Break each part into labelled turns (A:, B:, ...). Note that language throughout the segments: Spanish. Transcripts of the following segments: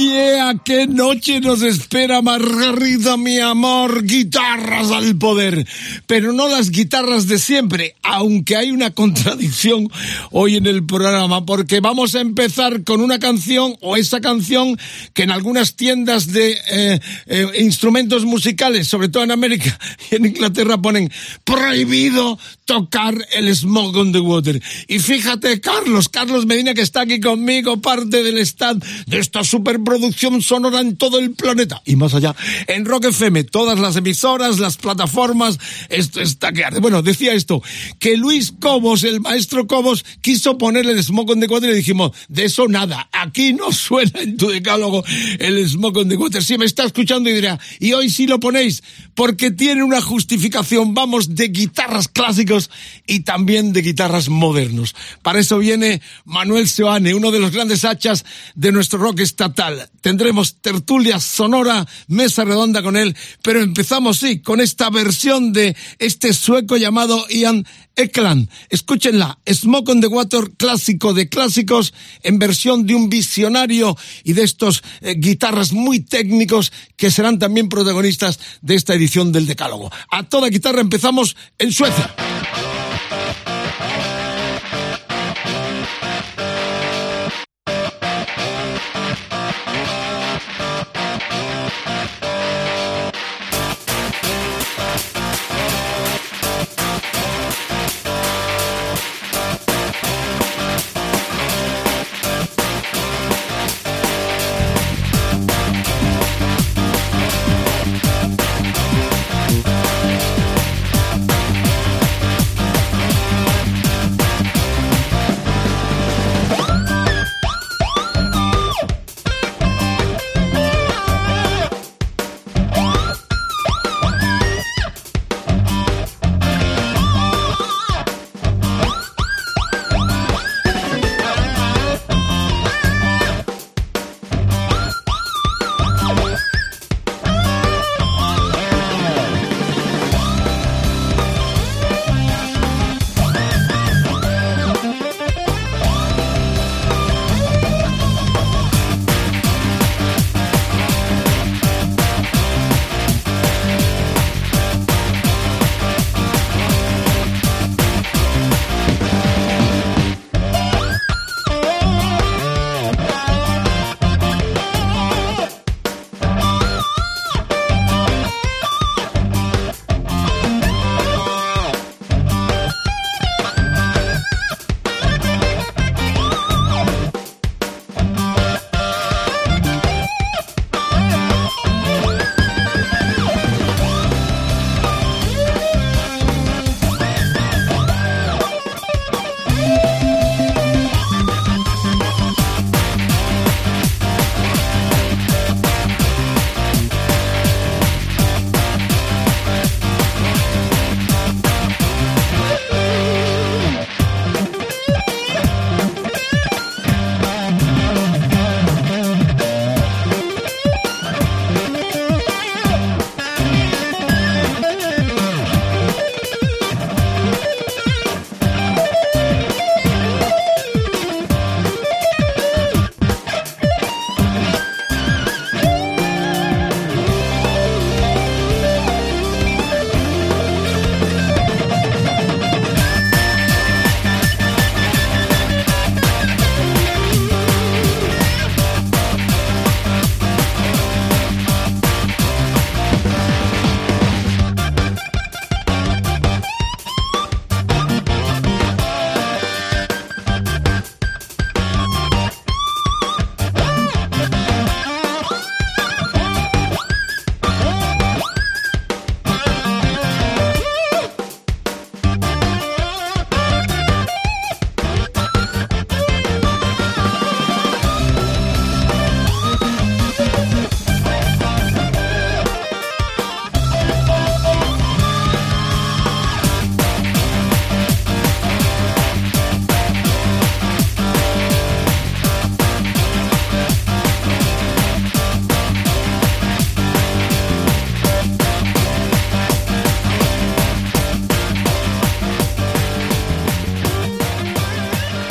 A: Yeah, qué noche nos espera Margarita, mi amor, guitarras al poder, pero no las guitarras de siempre, aunque hay una contradicción hoy en el programa, porque vamos a empezar con una canción o esa canción que en algunas tiendas de eh, eh, instrumentos musicales, sobre todo en América y en Inglaterra, ponen prohibido tocar el Smoke on the Water. Y fíjate, Carlos, Carlos Medina, que está aquí conmigo, parte del staff de esta superproducción sonora en todo el planeta y más allá, en Rock FM, todas las emisoras, las plataformas, esto está que. Bueno, decía esto, que Luis Cobos, el maestro Cobos, quiso ponerle el Smoke on the Water y dijimos, de eso nada, aquí no suena en tu decálogo el Smoke on the Water. Si me está escuchando y dirá, y hoy sí lo ponéis, porque tiene una justificación, vamos, de guitarras clásicos y también de guitarras modernos. Para eso viene Manuel Seoane, uno de los grandes hachas de nuestro rock estatal. Tendremos tertulia sonora, mesa redonda con él, pero empezamos, sí, con esta versión de este sueco llamado Ian Ekland. Escúchenla, Smoke on the Water, clásico de clásicos, en versión de un visionario y de estos eh, guitarras muy técnicos que serán también protagonistas de esta edición del Decálogo. A toda guitarra empezamos en Suecia.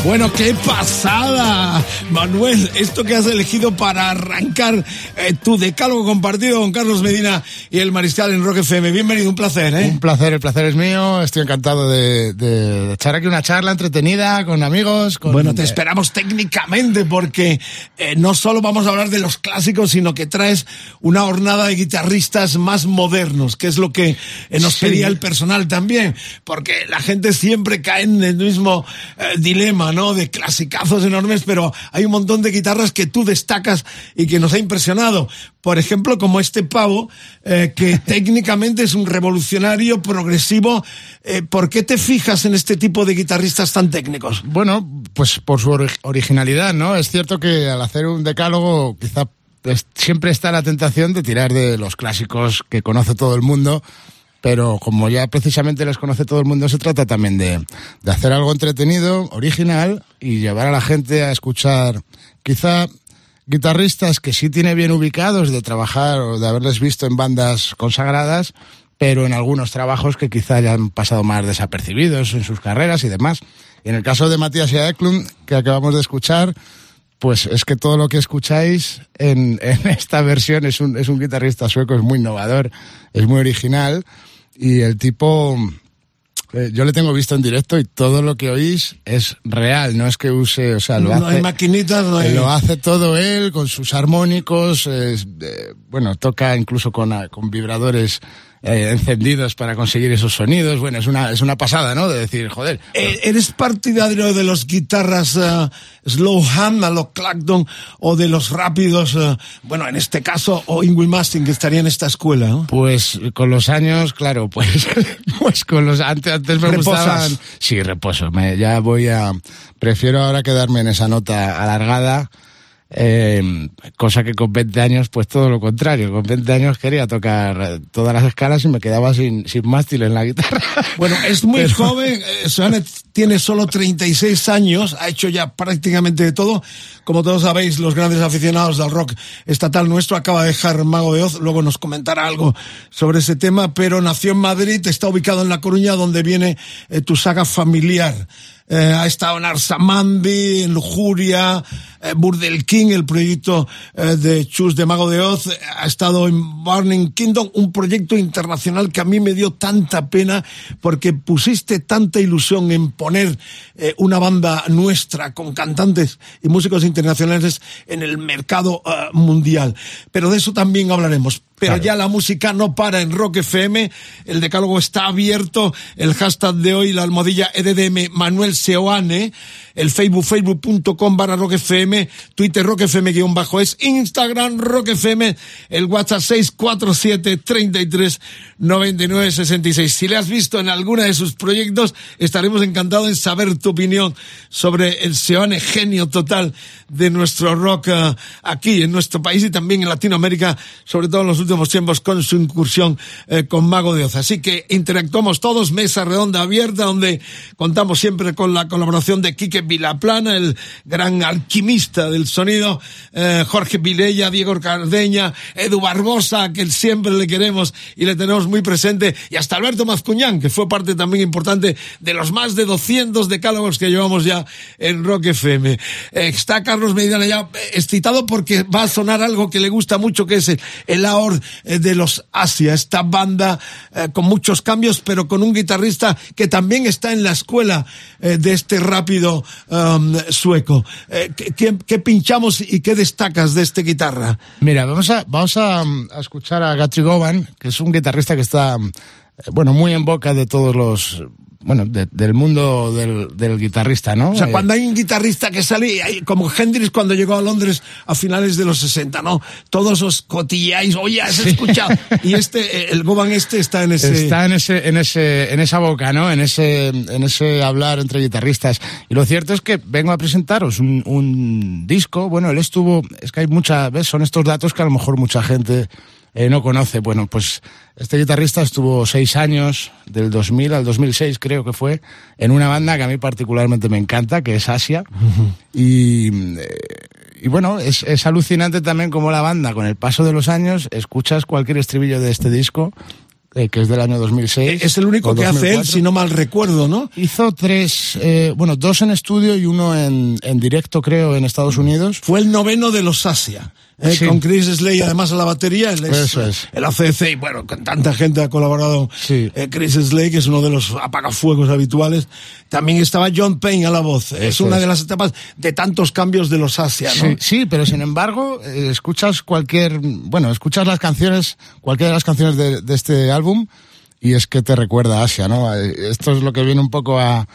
A: Bueno, qué pasada, Manuel, esto que has elegido para arrancar eh, tu decálogo compartido con Carlos Medina y el Mariscal en Rock FM. Bienvenido, un placer, ¿eh?
B: Un placer, el placer es mío. Estoy encantado de, echar aquí una charla entretenida con amigos.
A: bueno, te esperamos técnicamente porque eh, no solo vamos a hablar de los clásicos, sino que traes una hornada de guitarristas más modernos, que es lo que eh, nos pedía el personal también, porque la gente siempre cae en el mismo dilema, ¿no? De clasicazos enormes, pero hay un montón de guitarras que tú destacas y que nos ha impresionado. Por ejemplo, como este pavo, eh, que técnicamente es un revolucionario progresivo. Eh, ¿Por qué te fijas en este tipo de guitarristas tan técnicos?
B: Bueno, pues por su originalidad, ¿no? Es cierto que al hacer un decálogo quizá siempre está la tentación de tirar de los clásicos que conoce todo el mundo pero como ya precisamente les conoce todo el mundo, se trata también de, de, hacer algo entretenido, original y llevar a la gente a escuchar quizá guitarristas que sí tiene bien ubicados de trabajar o de haberles visto en bandas consagradas, pero en algunos trabajos que quizá ya han pasado más desapercibidos en sus carreras y demás. Y en el caso de Matías y Eklund, que acabamos de escuchar, pues es que todo lo que escucháis en, en esta versión es un, es un guitarrista sueco, es muy innovador, es muy original y el tipo, eh, yo le tengo visto en directo y todo lo que oís es real, no es que use, o sea, lo
A: no hay maquinitas, no hay...
B: Lo hace todo él con sus armónicos, eh, bueno, toca incluso con, con vibradores eh, encendidos para conseguir esos sonidos. Bueno, es una, es una pasada, ¿no? De decir, joder.
A: Eh, ¿Eres partidario de los guitarras uh, slow hand, a los Clacton, o de los rápidos, bueno, en este caso, o Ingrid Mastin, que estaría en esta escuela? ¿no?
B: Pues con los años, claro, pues, pues con los, antes, antes me gustaban. Sí, reposo. Me, ya voy a, prefiero ahora quedarme en esa nota alargada eh, cosa que con 20 años, pues todo lo contrario. Con 20 años quería tocar todas las escalas y me quedaba sin, sin mástil en la guitarra.
A: Bueno, es muy joven, eh, tiene solo 36 años, ha hecho ya prácticamente de todo. Como todos sabéis, los grandes aficionados al rock estatal nuestro acaba de dejar Mago de Oz, luego nos comentará algo sobre ese tema, pero nació en Madrid, está ubicado en La Coruña, donde viene eh, tu saga familiar. Eh, ha estado en Arsamandi, en Lujuria, eh, Burdel King, el proyecto eh, de Chus de Mago de Oz, ha estado en Burning Kingdom, un proyecto internacional que a mí me dio tanta pena porque pusiste tanta ilusión en poner una banda nuestra con cantantes y músicos internacionales en el mercado mundial. Pero de eso también hablaremos pero ya la música no para en Rock FM, el decálogo está abierto, el hashtag de hoy, la almohadilla EDDM Manuel Seoane, el Facebook, facebook.com barra Rock FM, Twitter Rock FM guion bajo es, Instagram Rock FM, el WhatsApp 647 33 99 66. Si le has visto en alguna de sus proyectos, estaremos encantados en saber tu opinión sobre el Seoane genio total de nuestro rock uh, aquí en nuestro país y también en Latinoamérica, sobre todo en los últimos tiempos con su incursión eh, con Mago de Oz. Así que interactuamos todos, mesa redonda abierta, donde contamos siempre con la colaboración de Quique Vilaplana, el gran alquimista del sonido, eh, Jorge Vilella, Diego Cardeña, Edu Barbosa, que siempre le queremos y le tenemos muy presente, y hasta Alberto Mazcuñán, que fue parte también importante de los más de 200 decálogos que llevamos ya en Rock FM. Eh, está Carlos Medina ya excitado porque va a sonar algo que le gusta mucho, que es el, el AOR eh, de los Asia, esta banda con muchos cambios, pero con un guitarrista que también está en la escuela de este rápido Um, sueco. Eh, ¿qué, pinchamos y qué destacas de esta guitarra?
B: Mira, vamos a, vamos a, a escuchar a Guthrie Govan, que es un guitarrista que está, eh, bueno, muy en boca de todos los bueno, del mundo del, del, guitarrista, ¿no?
A: O sea, cuando hay un guitarrista que sale, como Hendrix cuando llegó a Londres a finales de los 60, ¿no? Todos os cotilleáis, oye, has escuchado. Y este, eh, el Goban este está en ese...
B: Está en ese, en ese, en esa boca, ¿no? En ese, en ese hablar entre guitarristas. Y lo cierto es que vengo a presentaros un, un disco, bueno, él estuvo, es que hay muchas, ¿ves? Son estos datos que a lo mejor mucha gente eh, no conoce. Bueno, pues este guitarrista estuvo seis años, del 2000 al 2006 creo que fue, en una banda que a mí particularmente me encanta, que es Asia. y, eh, y, bueno, es, es, alucinante también como la banda, con el paso de los años, escuchas cualquier estribillo de este disco eh, que es del año 2006.
A: Es el único que hace él, si no mal recuerdo, ¿no?
B: Hizo tres, eh, bueno, dos en estudio y uno en, en directo, creo, en Estados Unidos.
A: Fue el noveno de los Asia. Eh, con Chris Slay además a la batería, él es, el ACC y bueno, con tanta gente ha colaborado eh, Chris Slay, que es uno de los apagafuegos habituales. También estaba John Payne a la voz. es una de las etapas de tantos cambios de los Asia,
B: ¿no? Sí, pero sin embargo, eh, escuchas cualquier, bueno, escuchas las canciones, cualquiera de las canciones de, este álbum y es que te recuerda a Asia, ¿no? Esto es lo que viene un poco a,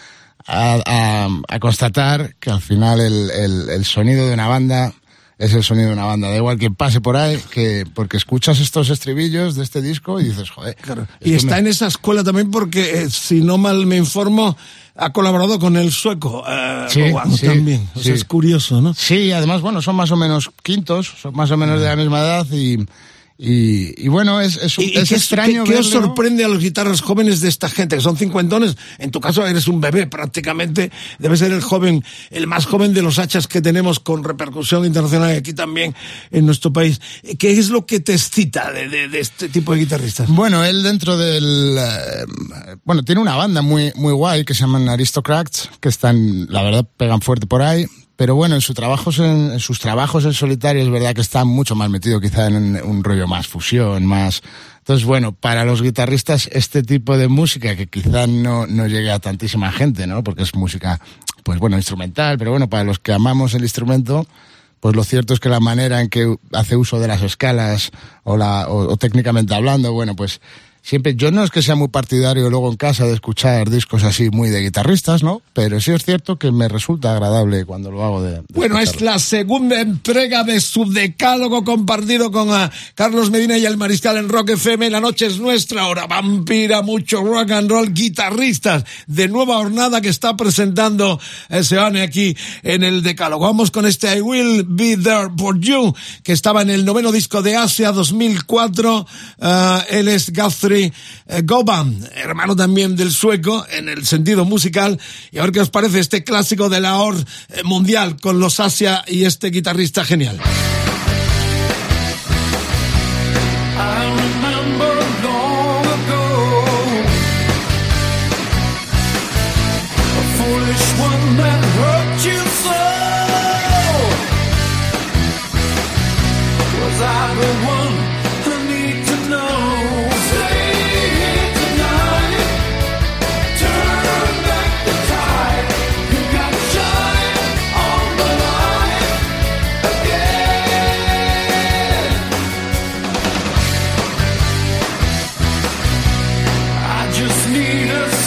B: a, a, constatar que al final el, el, el sonido de una banda es el sonido de una banda. Da igual que pase por ahí, que porque escuchas estos estribillos de este disco y dices, joder.
A: Y está en esa escuela también porque, eh, si no mal me informo, ha colaborado con el sueco eh, sí, también. O sea, es curioso, ¿no?
B: Sí, además, bueno, son más o menos quintos, son más o menos de la misma edad y y, bueno, es, es, es extraño.
A: ¿Qué, ¿qué os sorprende a los guitarras jóvenes de esta gente? Que son cincuentones. En tu caso eres un bebé prácticamente. Debe ser el joven, el más joven de los hachas que tenemos con repercusión internacional aquí también en nuestro país. ¿Qué es lo que te excita de, de, este tipo de guitarristas?
B: Bueno, él dentro del. Eh, bueno, tiene una banda muy, muy guay que se llaman Aristocrats, que están, la verdad, pegan fuerte por ahí pero bueno, en, su trabajos en, sus trabajos en solitario es verdad que está mucho más metido quizá en un, rollo más fusión, más... Entonces, bueno, para los guitarristas este tipo de música que quizá no, no llegue a tantísima gente, ¿no? Porque es música, pues bueno, instrumental, pero bueno, para los que amamos el instrumento, pues lo cierto es que la manera en que hace uso de las escalas o, la, o técnicamente hablando, bueno, pues siempre, yo no es que sea muy partidario luego en casa de escuchar discos así muy de guitarristas, ¿no? Pero sí es cierto que me resulta agradable cuando lo hago de...
A: bueno, es la segunda entrega de su decálogo compartido con uh, Carlos Medina y el Mariscal en Rock FM. La noche es nuestra hora, vampira, mucho rock and roll, guitarristas de nueva jornada que está presentando Seane aquí en el decálogo. Vamos con este I Will Be There For You, que estaba en el noveno disco de Asia 2004. Uh, él es Guthrie eh, Goban, hermano también del sueco en el sentido musical. Y a ver qué os parece este clásico de la OR eh, mundial con los Asia y este guitarrista genial.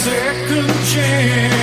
A: second chance.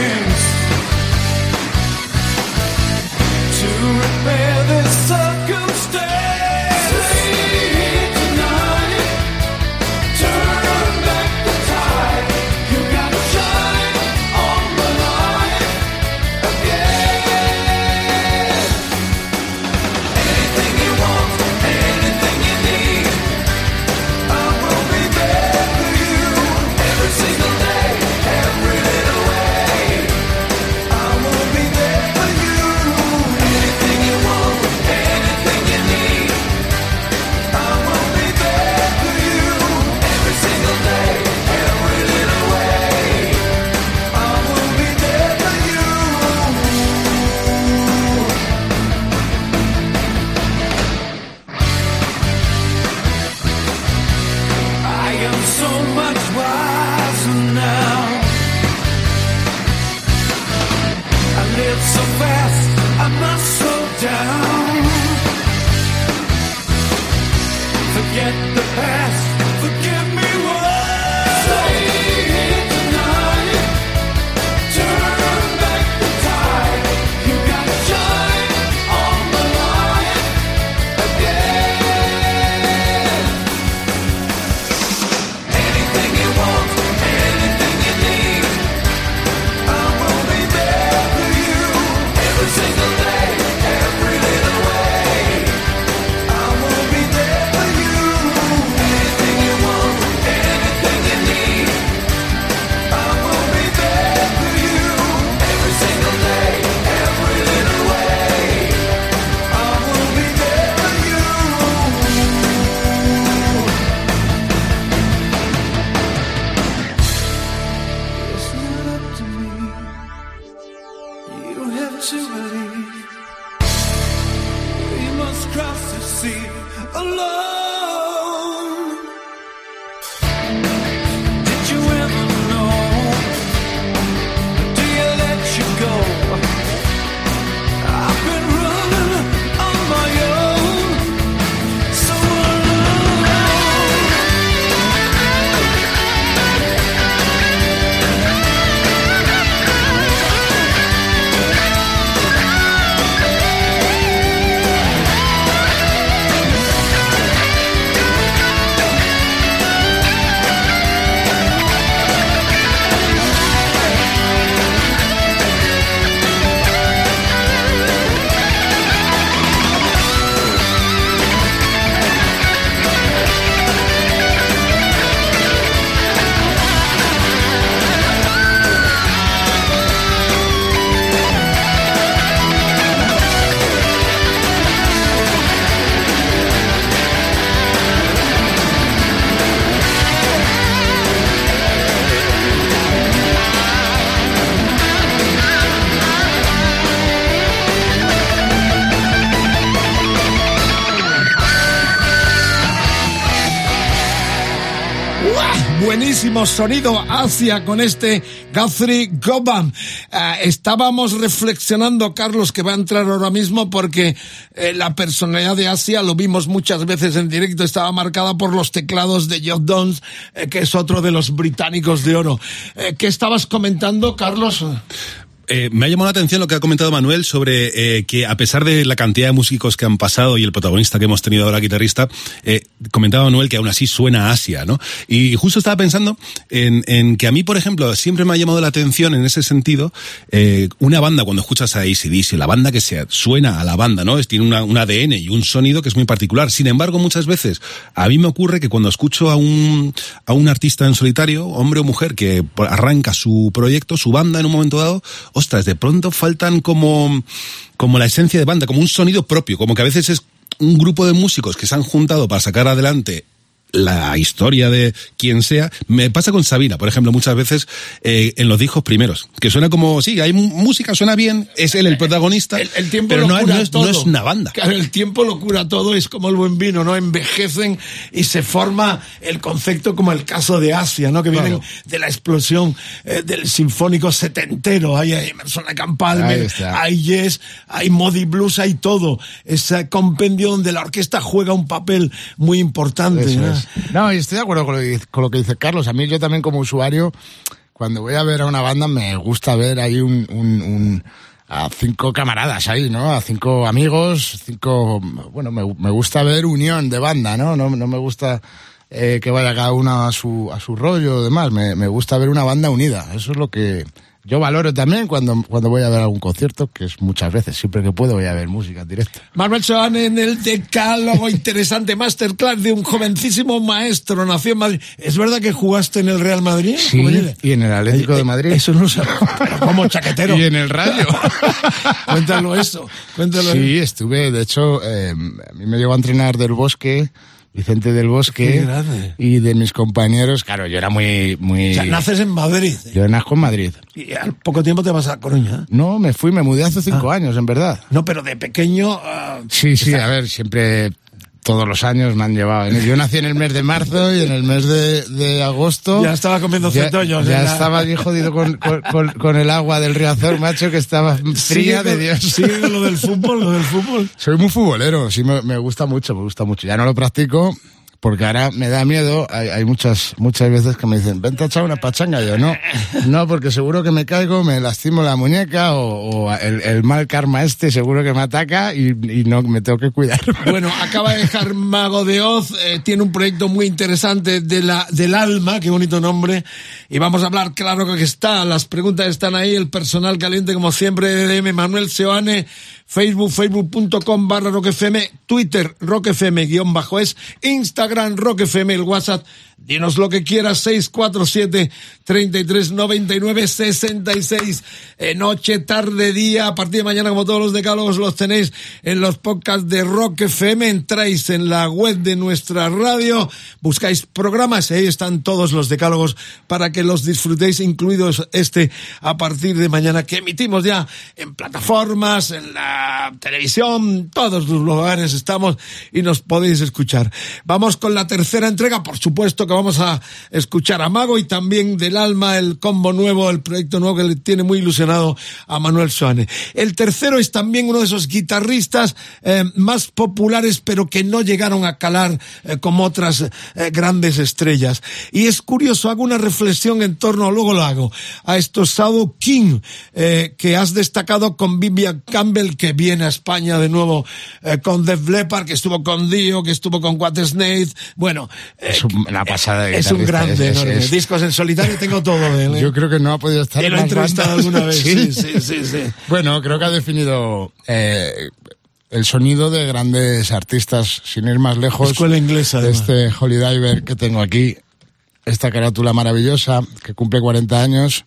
A: Grandísimo sonido Asia con este Guthrie Goban. Eh, estábamos reflexionando, Carlos, que va a entrar ahora mismo porque eh, la personalidad de Asia, lo vimos muchas veces en directo, estaba marcada por los teclados de Joe Downs, eh, que es otro de los británicos de oro. ¿Qué estabas comentando, Carlos?
C: Eh, me ha llamado la atención lo que ha comentado Manuel sobre eh, que a pesar de la cantidad de músicos que han pasado y el protagonista que hemos tenido ahora, guitarrista, eh, comentaba Manuel que aún así suena a Asia, ¿no? Y justo estaba pensando en, que a mí, por ejemplo, siempre me ha llamado la atención en ese sentido una banda, cuando escuchas a ACDC, la banda que sea, suena a la banda, ¿no? Es, tiene un ADN y un sonido que es muy particular. Sin embargo, muchas veces a mí me ocurre que cuando escucho a un, a un artista en solitario, hombre o mujer, que arranca su proyecto, su banda en un momento dado, ostras, de pronto faltan como, como la esencia de banda, como un sonido propio, como que a veces es un grupo de músicos que se han juntado para sacar adelante la historia de quien sea. Me pasa con Sabina, por ejemplo, muchas veces eh, en los discos primeros, que suena como, sí, hay música, suena bien, es él el protagonista,
A: el, tiempo
C: pero
A: no,
C: es, no, es, una banda.
A: Claro, el tiempo lo cura todo, es como el buen vino, ¿no? Envejecen y se forma el concepto como el caso de Asia, ¿no? Que vienen de la explosión eh, del sinfónico setentero. Hay Emerson Campalme, hay Yes, hay Modi Blues, hay todo. Ese compendio donde la orquesta juega un papel muy importante. ¿no?
B: No, y estoy de acuerdo con lo, que dice Carlos. A mí yo también como usuario, cuando voy a ver a una banda, me gusta ver ahí un, a cinco camaradas ahí, ¿no? A cinco amigos, cinco... Bueno, me, gusta ver unión de banda, ¿no? No, no me gusta eh, que vaya cada uno a su, a su rollo o demás. Me, me gusta ver una banda unida. Eso es lo que yo valoro también cuando, cuando voy a ver algún concierto, que es muchas veces, siempre que puedo voy a ver música en directo.
A: Manuel Soán en el decálogo interesante masterclass de un jovencísimo maestro, nació en Madrid. ¿Es verdad que jugaste en el Real Madrid?
B: Sí, y en el Atlético de Madrid.
A: Eso no sé, como chaquetero.
B: y en el radio.
A: cuéntalo eso, cuéntalo.
B: Sí, estuve, de hecho, eh, a mí me llevó a entrenar del bosque Vicente del Bosque y de mis compañeros, claro, yo era muy... muy...
A: O sea, naces en Madrid.
B: Yo nazco en Madrid.
A: ¿Y al poco tiempo te vas a Coruña?
B: No, me fui, me mudé hace cinco ah. años, en verdad.
A: No, pero de pequeño... Ah,
B: sí, sí, a ver, siempre todos los años me han llevado. Yo nací en el mes de marzo y en el mes de, agosto.
A: Ya estaba comiendo centollos.
B: Ya, estaba allí jodido con, con, el agua del Riazor, macho, que estaba fría de Dios.
A: Sí, lo del fútbol, lo del fútbol.
B: Soy muy futbolero, sí, me, me gusta mucho, me gusta mucho. Ya no lo practico, porque ahora me da miedo, hay, hay, muchas muchas veces que me dicen, vente a echar una pachanga, yo no, no, porque seguro que me caigo, me lastimo la muñeca o, el, mal karma este seguro que me ataca y, no me tengo que cuidar.
A: Bueno, acaba de dejar Mago de Oz, eh, tiene un proyecto muy interesante de la, del alma, qué bonito nombre, y vamos a hablar, claro que está, las preguntas están ahí, el personal caliente como siempre de M. Manuel Seoane, Facebook, facebook.com barra roquefm, Twitter, roquefm guion bajo es, Instagram, roquefm, el WhatsApp Dinos lo que quieras, 647 3399 66. Eh, noche, tarde, día, a partir de mañana, como todos los decálogos, los tenéis en los podcasts de Rock FM. Entráis en la web de nuestra radio, buscáis programas y ahí están todos los decálogos para que los disfrutéis, incluidos este a partir de mañana que emitimos ya en plataformas, en la televisión, todos los lugares estamos y nos podéis escuchar. Vamos con la tercera entrega, por supuesto que vamos a escuchar a Mago y también del alma el combo nuevo, el proyecto nuevo que le tiene muy ilusionado a Manuel Soane. El tercero es también uno de esos guitarristas eh, más populares pero que no llegaron a calar eh, como otras eh, grandes estrellas. Y es curioso, hago una reflexión en torno, luego lo hago, a estos Shadow King que has destacado con Vivian Campbell que viene a España de nuevo con Def Leppard, que estuvo con Dio, que estuvo con Snake, bueno... Es un grande, es, discos en solitario tengo todo de él.
B: ¿eh? Yo creo que no ha podido estar.
A: Lo he entrevistado alguna vez. ¿Sí? Sí, sí, sí,
B: Bueno, creo que ha definido eh, el sonido de grandes artistas, sin ir más lejos.
A: Escuela inglesa.
B: De este Holy Diver que tengo aquí, esta carátula maravillosa que cumple 40 años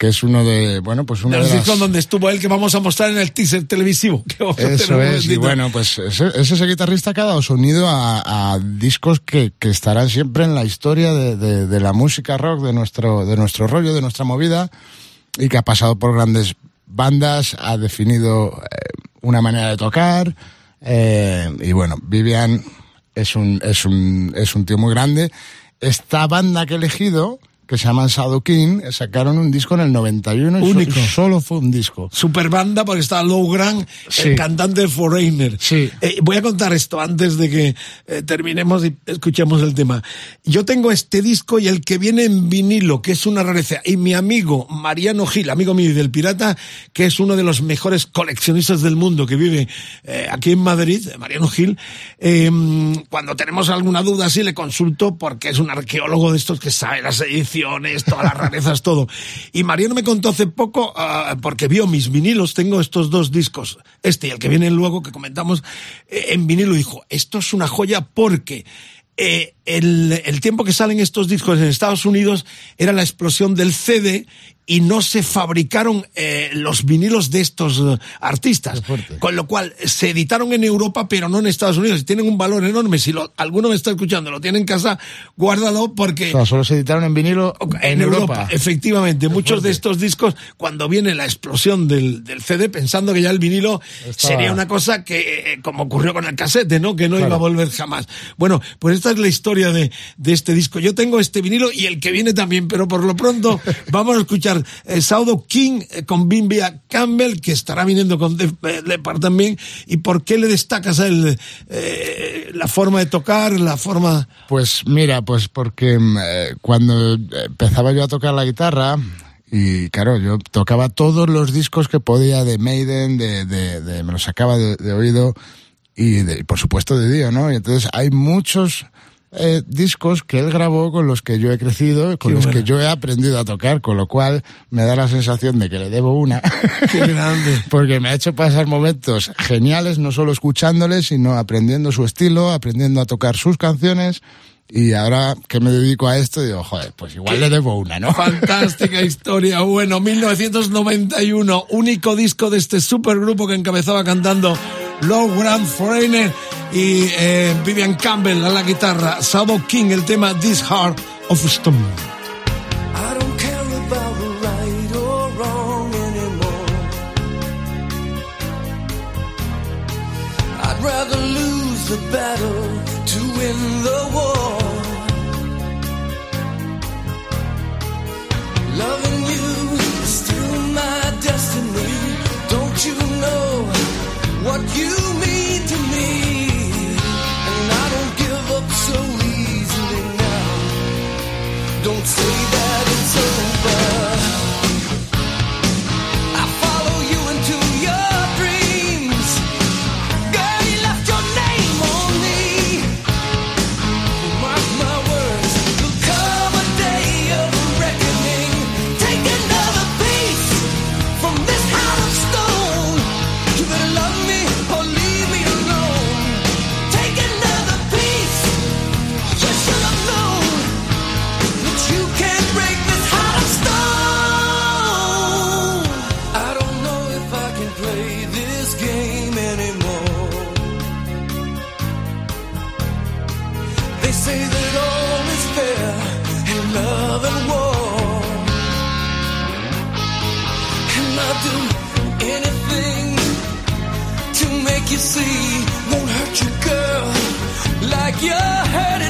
B: que es uno de, bueno, pues uno de,
A: los discos donde estuvo él que vamos a mostrar en el teaser televisivo.
B: Eso es, y bueno, pues es, ese guitarrista que ha dado sonido a, discos que, que, estarán siempre en la historia de, de, la música rock, de nuestro, de nuestro rollo, de nuestra movida, y que ha pasado por grandes bandas, ha definido eh, una manera de tocar, eh, y bueno, Vivian es un, es un, es un tío muy grande. Esta banda que he elegido, que se llaman Shadow King, sacaron un disco en el 91 y
A: Único.
B: so- solo fue un disco.
A: Super banda porque está Low Grant,
B: Sí.
A: el cantante de Foreigner.
B: Sí.
A: Eh, voy a contar esto antes de que eh, terminemos y escuchemos el tema. Yo tengo este disco y el que viene en vinilo, que es una rareza. Y mi amigo Mariano Gil, amigo mío y del Pirata, que es uno de los mejores coleccionistas del mundo que vive eh, aquí en Madrid, Mariano Gil, eh, cuando tenemos alguna duda así le consulto porque es un arqueólogo de estos que sabe las ediciones, todas las rarezas, todo. Y Mariano me contó hace poco, ah, porque vio mis vinilos, tengo estos dos discos, este y el que viene luego que comentamos eh, en vinilo, dijo, esto es una joya porque eh, el, el tiempo que salen estos discos en Estados Unidos era la explosión del CD y no se fabricaron eh, los vinilos de estos eh, artistas. Con lo cual se editaron en Europa, pero no en Estados Unidos. Y tienen un valor enorme. Si lo, alguno me está escuchando, lo tiene en casa, guárdalo porque...
B: O sea, solo se editaron en vinilo en, Europa.
A: Efectivamente, muchos de estos discos, cuando viene la explosión del, del CD, pensando que ya el vinilo
B: Estaba-
A: sería una cosa que, eh, como ocurrió con el casete, ¿no? Que no
B: Claro.
A: iba a volver jamás. Bueno, pues esta es la historia de, de este disco. Yo tengo este vinilo y el que viene también, pero por lo pronto vamos a escuchar eh, Saudo King eh, con Bimbia Campbell, que estará viniendo con eh, Leppard también. ¿Y por qué le destacas a él eh, la forma de tocar, la forma...
B: Pues mira, pues porque mm, eh, cuando empezaba yo a tocar la guitarra, y claro, yo tocaba todos los discos que podía de Maiden, de, de, de- me los sacaba de, de oído y, de- por supuesto de Dio, ¿no? Y entonces hay muchos eh, discos que él grabó con los que yo he crecido, con
A: Qué
B: los
A: bueno.
B: que yo he aprendido a tocar, con lo cual me da la sensación de que le debo una.
A: Qué grande.
B: Porque me ha hecho pasar momentos geniales, no solo escuchándole, sino aprendiendo su estilo, aprendiendo a tocar sus canciones. Y ahora que me dedico a esto, digo, joder, pues igual le debo una, ¿no?
A: Fantástica historia. Bueno, 1991, único disco de este supergrupo que encabezaba cantando Low Grand Foreigner y eh, Vivian Campbell a la guitarra, Sabo King el tema This Heart of Stone.
D: Don't what you mean to me? And I don't give up so easily now. Don't say see won't hurt you, girl, like you're hurting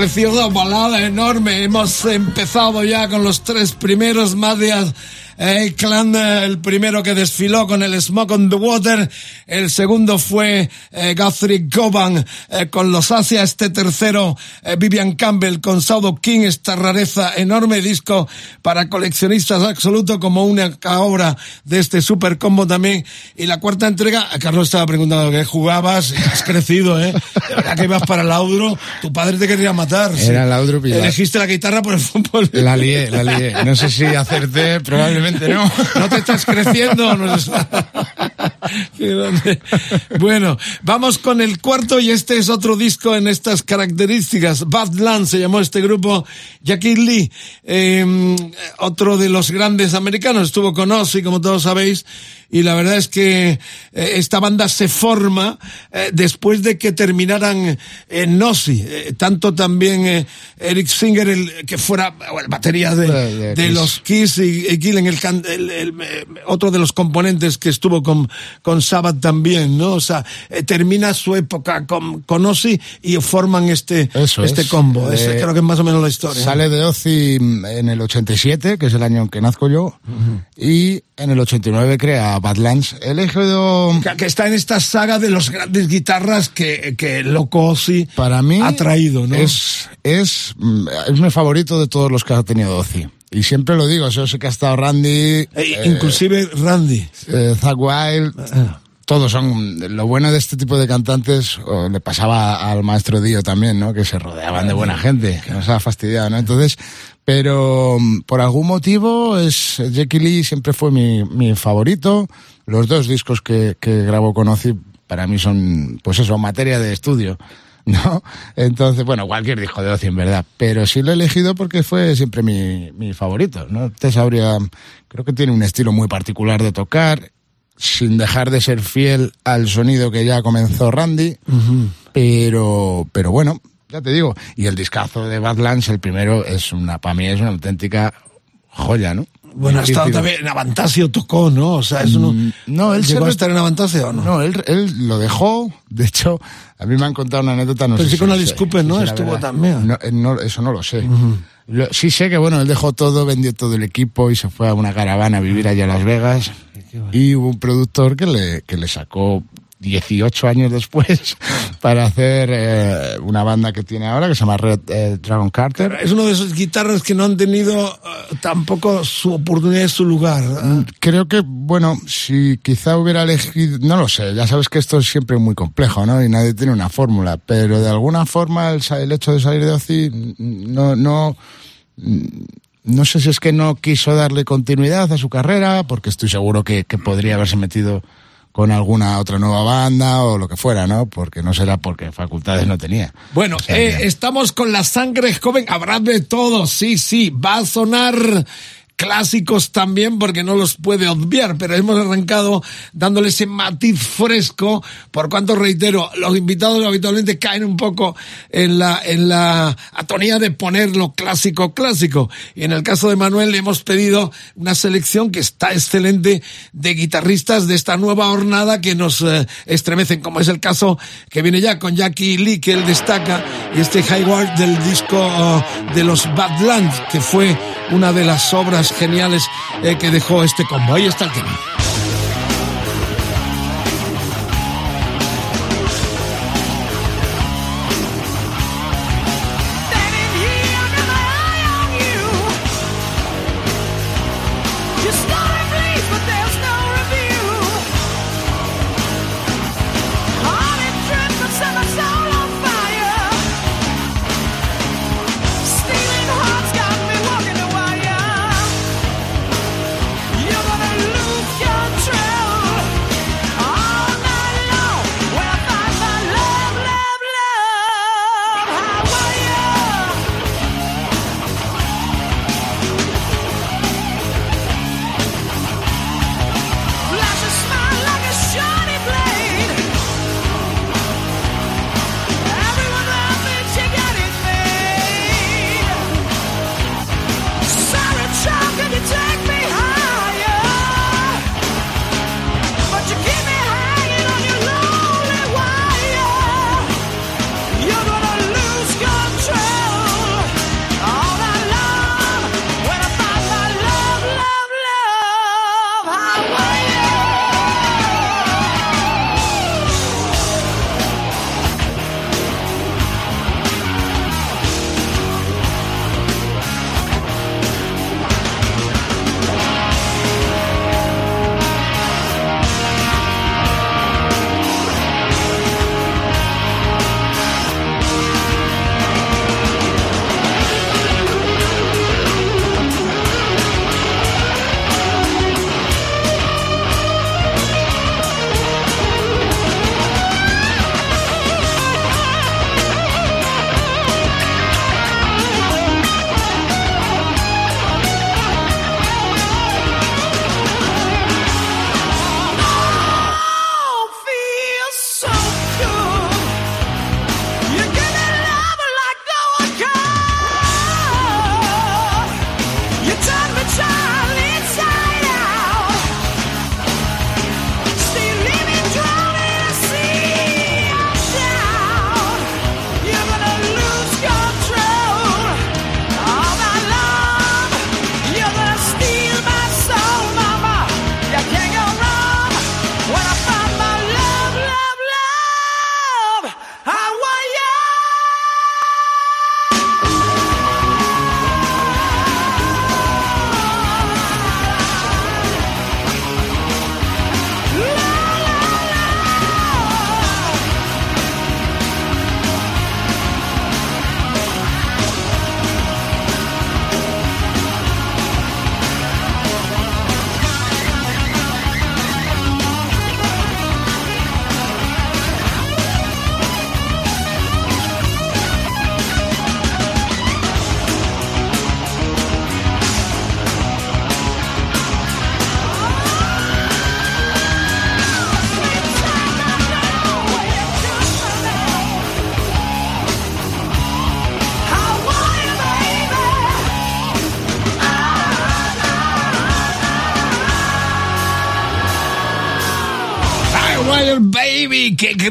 A: preciosa balada enorme. Hemos empezado ya con los tres primeros Madias eh, Clan, eh, el primero que desfiló con el Smoke on the Water, el segundo fue eh, Guthrie Govan eh, con los Asia, este tercero eh, Vivian Campbell con Saudo King, esta rareza, enorme disco para coleccionistas absoluto como una obra de este super combo también. Y la cuarta entrega, a Carlos estaba preguntando que jugabas, has crecido, ¿eh? De verdad que ibas para el Audro, tu padre te quería matar. sí.
B: Era el Audro Pilar.
A: Elegiste la guitarra por el fútbol.
B: La lié, la lié. No sé si acerté, probablemente no.
A: No te estás creciendo. no Qué. Bueno, vamos con el cuarto y este es otro disco en estas características. Badland se llamó este grupo. Jackie Lee, eh, otro de los grandes americanos, estuvo con Ozzy, como todos sabéis, y la verdad es que eh, esta banda se forma eh, después de que terminaran en Ozzy. Eh, tanto también Eric Singer, el que fuera bueno, batería de,
B: De-
A: los Kiss y, y Gillen, el, el- el, otro de los componentes que estuvo con, con Sabbath también, ¿no? O sea, termina su época con, con Ozzy y forman este,
B: Eso
A: este
B: es.
A: combo. Ese creo que es más o menos la historia.
B: Sale de Ozzy en el 87, que es el año en que nazco yo, y en el 89 crea Badlands. He elegido
A: Que, que está en esta saga de los grandes guitarras que, que Loco Ozzy
B: para mí
A: ha traído, ¿no?
B: es es es mi favorito de todos los que ha tenido Ozzy y siempre lo digo yo sé que ha estado Randy
A: Eh,
B: eh,
A: inclusive Randy.
B: eh, Zakk Wylde todos son lo bueno de este tipo de cantantes o le pasaba al maestro Dio también no que se rodeaban de buena gente que nos ha fastidiado no entonces pero mm, por algún motivo es Jackie Lee siempre fue mi, mi favorito los dos discos que, que grabó con Ozzy para mí son pues eso materia de estudio ¿no? Entonces, bueno, cualquier disco de Ozzy en verdad, pero sí lo he elegido porque fue siempre mi, mi favorito, ¿no? Te sabría, creo que tiene un estilo muy particular de tocar, sin dejar de ser fiel al sonido que ya comenzó Randy, pero, pero bueno, ya te digo, y el discazo de Badlands, el primero, es una, para mí es una auténtica joya, ¿no?
A: Bueno, ha estado también en Avantasio tocó, ¿no? O sea, eso no.
B: Mm, no, él se
A: llegó a
B: re-
A: estar en Avantasio o no.
B: No, él, él lo dejó. De hecho, a mí me han contado una anécdota. No
A: Pero
B: sé
A: sí
B: si
A: con Alice Cooper, ¿no? Estuvo también.
B: No, eh, no, eso no lo sé. Lo- sí sé que, bueno, él dejó todo, vendió todo el equipo y se fue a una caravana a vivir allá a Las Vegas. Y hubo un productor que le, que le sacó 18 años después para hacer eh, una banda que tiene ahora que se llama Red eh, Dragon Carter.
A: Es uno de esos guitarras que no han tenido eh, tampoco su oportunidad y su lugar.
B: Mm, Creo que, bueno, si quizá hubiera elegido, no lo sé, ya sabes que esto es siempre muy complejo, ¿no? Y nadie tiene una fórmula, pero de alguna forma el, el hecho de salir de Ozzy, mm, no, no, no sé si es que no quiso darle continuidad a su carrera, porque estoy seguro que, que podría haberse metido con alguna otra nueva banda o lo que fuera, ¿no? Porque no será porque facultades no tenía.
A: Bueno,
B: O sea,
A: eh, estamos con la sangre joven. Habrá de todo, sí, sí. Va a sonar clásicos también porque no los puede obviar, pero hemos arrancado dándole ese matiz fresco, por cuanto reitero, los invitados habitualmente caen un poco en la, en la atonía de poner lo clásico clásico. Y en el caso de Manuel le hemos pedido una selección que está excelente de guitarristas de esta nueva hornada que nos eh, estremecen, como es el caso que viene ya con Jackie Lee, que él destaca, y este Hayward del disco oh, de los Badlands, que fue una de las obras geniales eh, que dejó este combo. Ahí está el tema.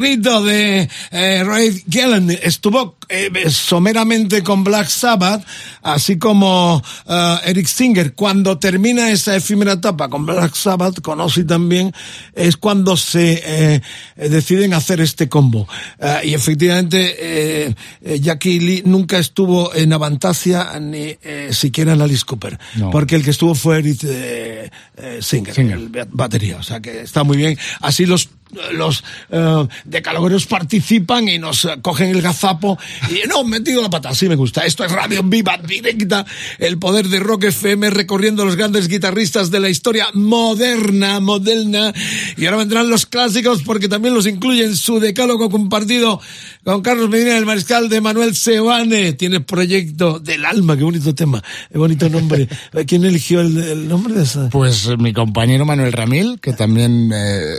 A: Baby, qué grito de eh, Ray Gillen. Estuvo eh, someramente con Black Sabbath, así como eh, Eric Singer. Cuando termina esa efímera etapa con Black Sabbath, con Ozzy también, es cuando se eh, deciden hacer este combo. Eh, y efectivamente, eh, Jackie Lee nunca estuvo en Avantasia ni eh, siquiera en Alice Cooper,
B: No.
A: porque el que estuvo fue Eric eh, eh, Singer, el ba- batería. O sea que está muy bien. Así los los eh, decalogueros participan y nos cogen el gazapo y no, metido la pata, así me gusta. Esto es Radio Viva Directa, el poder de Rock FM recorriendo los grandes guitarristas de la historia moderna, moderna. Y ahora vendrán los clásicos porque también los incluye en su decálogo compartido con Carlos Medina, el mariscal de Manuel Sebane. Tiene proyecto del alma, qué bonito tema, qué bonito nombre. ¿Quién eligió el, el nombre de esa?
B: Pues eh, mi compañero Manuel Ramil, que también eh,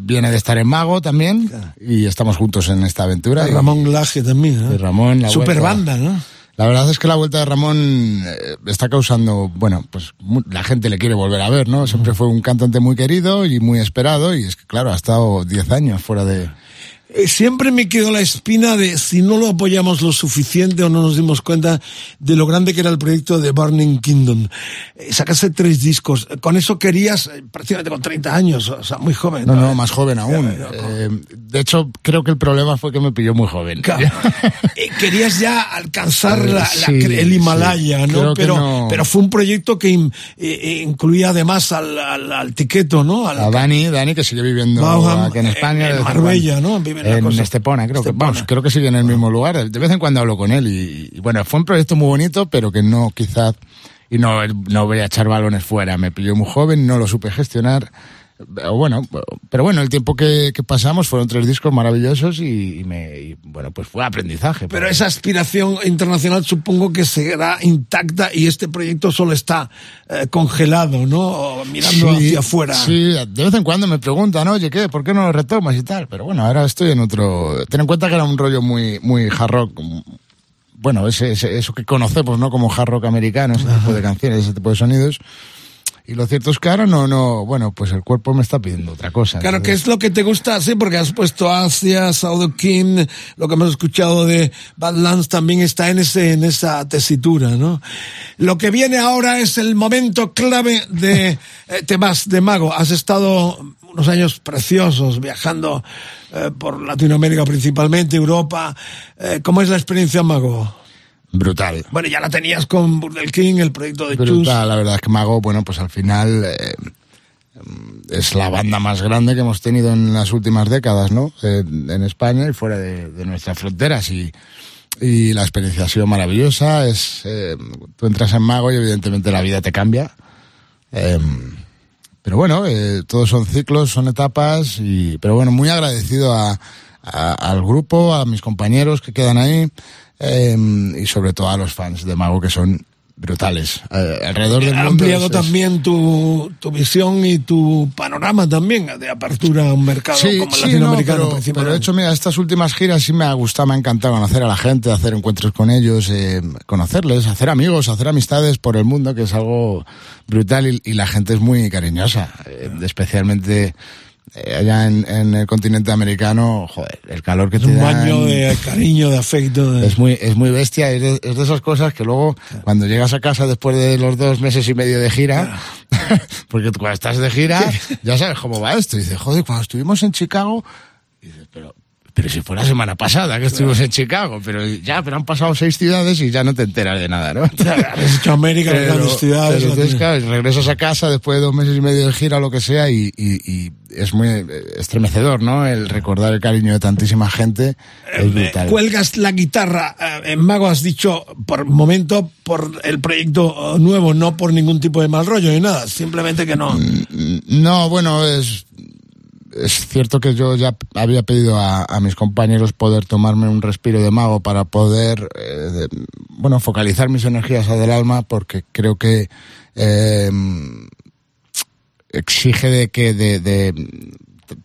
B: viene de estar en Mago también, y estamos juntos en esta aventura. Y-
A: Ramón Laje también, ¿no?
B: y Ramón, la
A: Super
B: vuelta.
A: banda, ¿no?
B: La verdad es que la vuelta de Ramón eh, está causando, bueno, pues la gente le quiere volver a ver, ¿no? Siempre fue un cantante muy querido y muy esperado y es que, claro, ha estado 10 años fuera de...
A: Eh, Siempre me quedó la espina de si no lo apoyamos lo suficiente o no nos dimos cuenta de lo grande que era el proyecto de Burning Kingdom. Eh, Sacaste tres discos. Con eso querías, eh, prácticamente con 30 años, o sea, muy joven.
B: No, no, más joven aún. Eh, de hecho, creo que el problema fue que me pilló muy joven.
A: Claro. Eh, Querías ya alcanzar la- la
B: Sí,
A: cre- el Himalaya,
B: sí.
A: ¿no? Pero,
B: no.
A: pero fue un proyecto que in- eh, eh, incluía además al, al, al tiqueto, ¿no? Al,
B: A Dani, Dani que sigue viviendo
A: Bauham,
B: aquí en
A: eh,
B: España.
A: en Marbella. ¿no? Vive en.
B: Estepona, creo que,
A: Estepona.
B: vamos, creo que sigue en el mismo lugar. De vez en cuando hablo con él y, y, bueno, fue un proyecto muy bonito, pero que no, quizás, y no, no voy a echar balones fuera. Me pilló muy joven, no lo supe gestionar. Pero Bueno, pero bueno, el tiempo que, que pasamos fueron tres discos maravillosos y, y me, y, bueno, pues fue aprendizaje.
A: Pero esa aspiración internacional supongo que será intacta y este proyecto solo está eh, congelado, ¿no? Mirando
B: Sí,
A: hacia afuera.
B: Sí, de vez en cuando me preguntan, oye, ¿qué? ¿Por qué no lo retomas y tal? Pero bueno, ahora estoy en otro... Ten en cuenta que era un rollo muy, muy hard rock. Bueno, ese, ese- eso que conocemos, ¿no? Como hard rock americano, ese tipo de canciones, ese tipo de sonidos. Y lo cierto es que ahora no, no, bueno, pues el cuerpo me está pidiendo otra cosa.
A: Claro, ¿qué
B: Entonces,
A: es lo que te gusta? Sí, porque has puesto Asia, South King, lo que hemos escuchado de Badlands también está en ese, en esa tesitura, ¿no? Lo que viene ahora es el momento clave de eh, temas de Mago. Has estado unos años preciosos viajando eh, por Latinoamérica principalmente, Europa. Eh, ¿Cómo es la experiencia Mago?
B: Brutal.
A: Bueno, ya la tenías con Burdel King, el proyecto de Chus.
B: Brutal, la verdad es que Mago, bueno, pues al final eh, es la banda más grande que hemos tenido en las últimas décadas, ¿no? Eh, en España y fuera de, de nuestras fronteras y, y la experiencia ha sido maravillosa. Es, eh, tú entras en Mago y evidentemente la vida te cambia. Eh, pero bueno, eh, todos son ciclos, son etapas, y, pero bueno, muy agradecido a, a- al grupo, a mis compañeros que quedan ahí eh, y sobre todo a los fans de Mago que son brutales. Eh, alrededor del
A: Ha
B: mundo.
A: ampliado
B: es- es-
A: también tu, tu visión y tu panorama también de apertura a un mercado como el
B: no,
A: latinoamericano
B: pero,
A: principalmente.
B: pero de hecho, mira, estas últimas giras sí me ha gustado, me ha encantado conocer a la gente, hacer encuentros con ellos, eh, conocerles, hacer amigos, hacer amistades por el mundo, que es algo brutal y, y la gente es muy cariñosa, eh, especialmente eh, allá en, en el continente americano, joder, el calor que
A: es
B: te
A: un
B: dan.
A: baño de cariño, de afecto. de-
B: Es muy, es muy bestia, es de, es de esas cosas que luego, cuando llegas a casa después de los dos meses y medio de gira, porque tú cuando estás de gira, ya sabes cómo va esto. Y dices, joder, cuando estuvimos en Chicago, dices, pero, pero si fue la semana pasada que estuvimos en Chicago, pero ya, pero han pasado seis ciudades y ya no te enteras de nada, ¿no?
A: Has hecho América, las
B: Pero-
A: grandes ciudades.
B: pero entonces,
A: la-
B: claro, regresas a casa después de dos meses y medio de gira o lo que sea y, y- y es muy eh, estremecedor, ¿no? El recordar el cariño de tantísima gente es brutal.
A: Cuelgas la guitarra eh, en Mago, has dicho, por momento, por el proyecto eh, nuevo, no por ningún tipo de mal rollo ni nada, simplemente que no.
B: No, bueno, es, es cierto que yo ya había pedido a, a mis compañeros poder tomarme un respiro de mago para poder, eh, de- bueno, focalizar mis energías a del alma porque creo que eh, exige de que de, de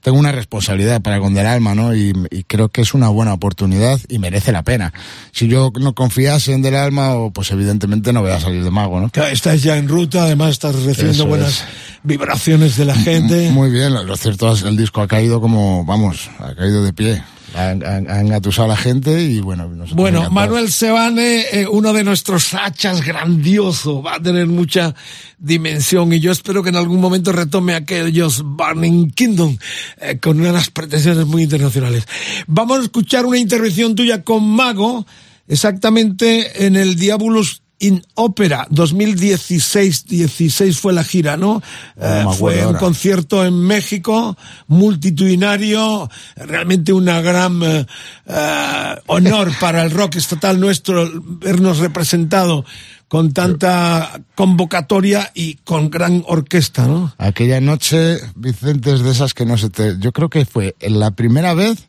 B: tengo una responsabilidad para con Del Alma, ¿no? Y, y creo que es una buena oportunidad y merece la pena. Si yo no confiase en Del Alma, pues evidentemente no voy a salir de mago, ¿no?
A: Claro, Estás ya en ruta, además estás recibiendo
B: Eso
A: buenas
B: es.
A: vibraciones de la gente.
B: Muy bien, lo, lo cierto es que el disco ha caído como, vamos, ha caído de pie. Ha, ha- ha engatusado a la gente y bueno,
A: Bueno. Manuel Sebane, eh, uno de nuestros hachas grandioso, va a tener mucha dimensión y yo espero que en algún momento retome aquellos Burning Kingdom eh, con unas pretensiones muy internacionales. Vamos a escuchar una intervención tuya con Mago, exactamente en el Diabolus in Opera 2016, fue la gira, ¿no? Eh, fue un
B: ahora.
A: concierto en México, multitudinario, realmente una gran eh, eh, honor para el rock estatal nuestro vernos representado con tanta convocatoria y con gran orquesta, ¿no?
B: Aquella noche, Vicente, es de esas que no se te... Yo creo que fue la primera vez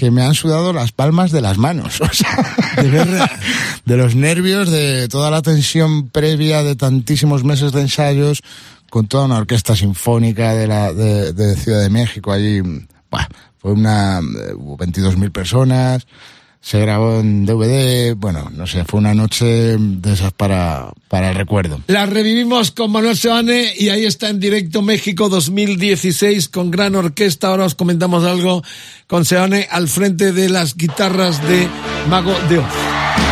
B: que me han sudado las palmas de las manos.
A: De verdad.
B: de los nervios, de toda la tensión previa de tantísimos meses de ensayos, con toda una orquesta sinfónica de, la, de, Ciudad de México allí. Buah, fue una... eh, Hubo 22.000 personas, se grabó en DVD, bueno, no sé, fue una noche de esas para, para el recuerdo.
A: La revivimos con Manuel Sebane y ahí está en directo México 2016 con gran orquesta. Ahora os comentamos algo con Sebane al frente de las guitarras de Mago de Oz.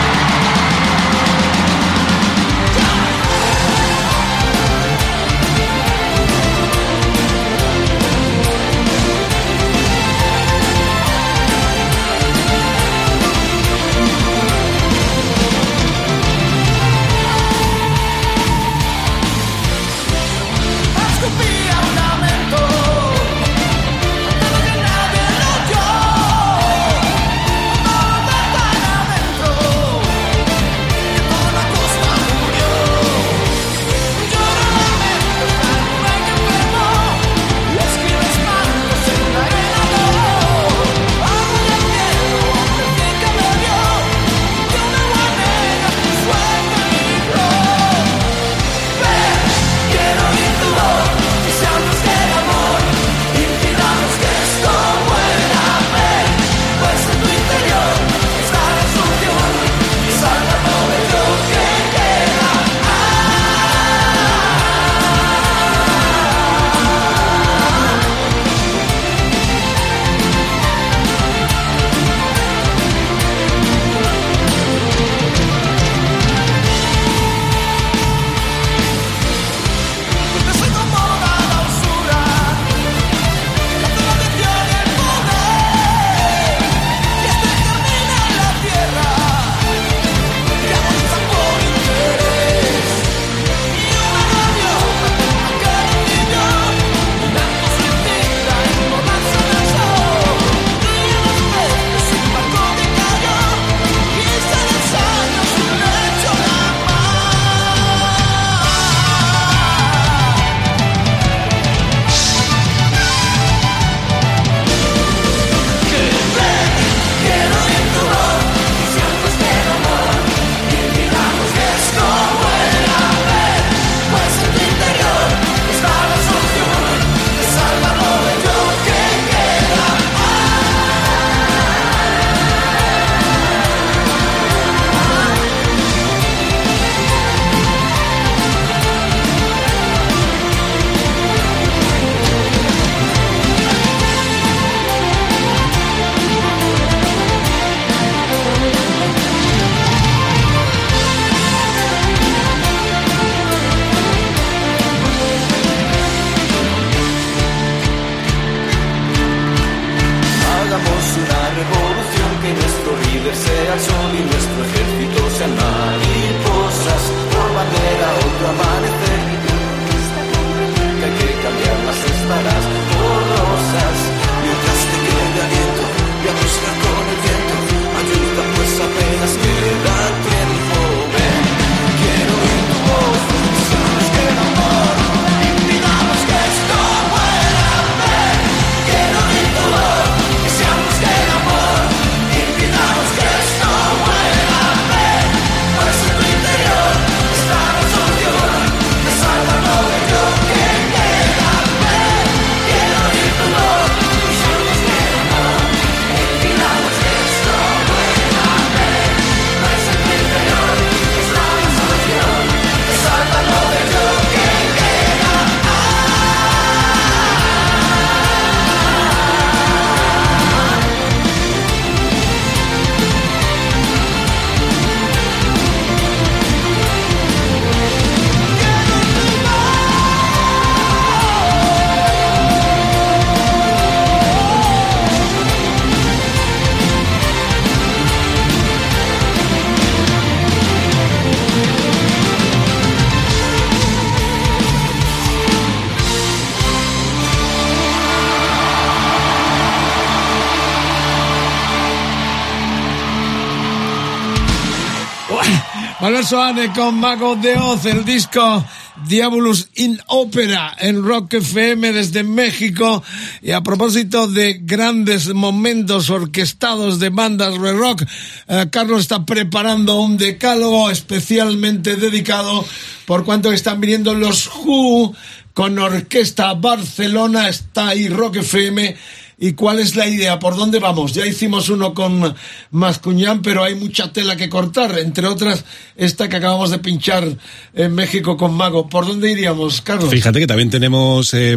A: Soane con Mago de Oz, el disco Diabolus in Opera en Rock FM desde México. Y a propósito de grandes momentos orquestados de bandas de rock, eh, Carlos está preparando un decálogo especialmente dedicado por cuanto están viniendo los Who con Orquesta Barcelona, está ahí Rock FM. ¿Y cuál es la idea? ¿Por dónde vamos? Ya hicimos uno con Mascuñán, pero hay mucha tela que cortar, entre otras esta que acabamos de pinchar en México con Mago. ¿Por dónde iríamos, Carlos?
C: Fíjate que también tenemos, eh,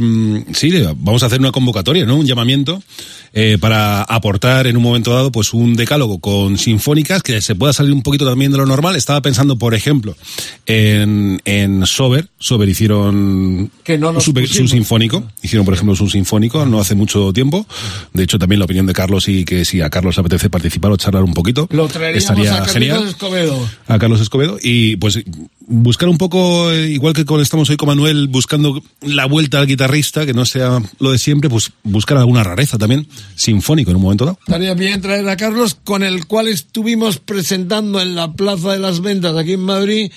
C: sí, vamos a hacer una convocatoria, ¿no? Un llamamiento eh, para aportar en un momento dado, pues un decálogo con sinfónicas que se pueda salir un poquito también de lo normal. Estaba pensando, por ejemplo, en, en Sober. Sober hicieron
A: Que no
C: su, su sinfónico. Hicieron, por ejemplo, su sinfónico no hace mucho tiempo. De hecho, también la opinión de Carlos y que si a Carlos le apetece participar charlar un poquito,
A: Lo traeríamos
C: estaría
A: a Carlitos
C: genial
A: Escobedo.
C: a Carlos Escobedo y pues buscar un poco, eh, igual que con estamos hoy con Manuel, buscando la vuelta al guitarrista, que no sea lo de siempre, pues buscar alguna rareza también, sinfónico en un momento dado.
A: Estaría bien traer a Carlos, con el cual estuvimos presentando en la Plaza de las Ventas aquí en Madrid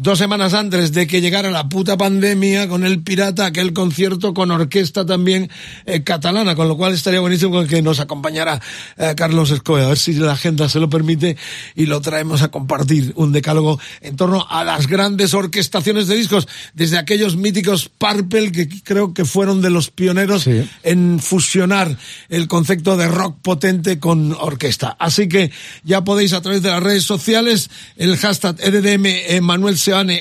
A: dos semanas antes de que llegara la puta pandemia con el Pirata, aquel concierto con orquesta también eh, catalana, con lo cual estaría buenísimo que nos acompañara eh, Carlos Escobedo, a ver si la agenda se lo permite y lo traemos a compartir un decálogo en torno a las grandes orquestaciones de discos, desde aquellos míticos Purple que creo que fueron de los pioneros
B: Sí.
A: en fusionar el concepto de rock potente con orquesta. Así que ya podéis a través de las redes sociales, el hashtag RDM eh, Manuel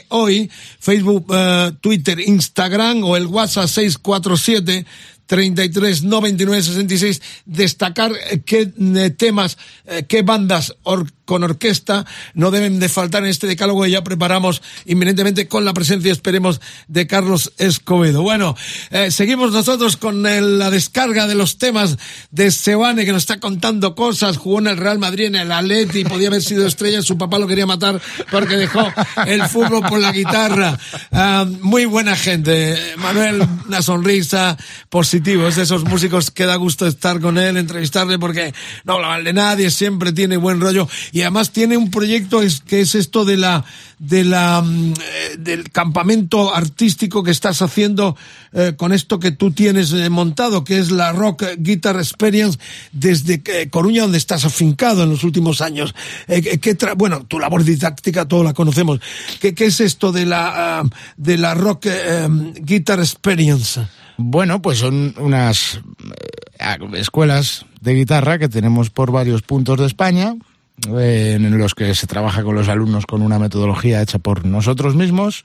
A: Hoy, Facebook, eh, Twitter, Instagram o el WhatsApp 647 33 99 66 destacar eh, qué eh, temas, qué bandas or- con orquesta. No deben de faltar en este decálogo que ya preparamos inminentemente con la presencia, esperemos, de Carlos Escobedo. Bueno, eh, seguimos nosotros con el- la descarga de los temas de Sebane que nos está contando cosas, jugó en el Real Madrid, en el Atleti, podía haber sido estrella, su papá lo quería matar porque dejó el fútbol por la guitarra. Ah, muy buena gente, Manuel, una sonrisa positivo, es de esos músicos que da gusto estar con él, entrevistarle porque no habla mal de nadie, siempre tiene buen rollo además tiene un proyecto es, que es esto de la de la mm, eh, del campamento artístico que estás haciendo eh, con esto que tú tienes eh, montado, que es la Rock Guitar Experience desde Coruña, donde estás afincado en los últimos años. Eh, ¿qué- qué tra- bueno, tu labor didáctica todos la conocemos. ¿Qué, qué es esto de la ah, de la Rock em, Guitar Experience?
B: Bueno, pues son unas escuelas de guitarra que tenemos por varios puntos de España, en los que se trabaja con los alumnos con una metodología hecha por nosotros mismos,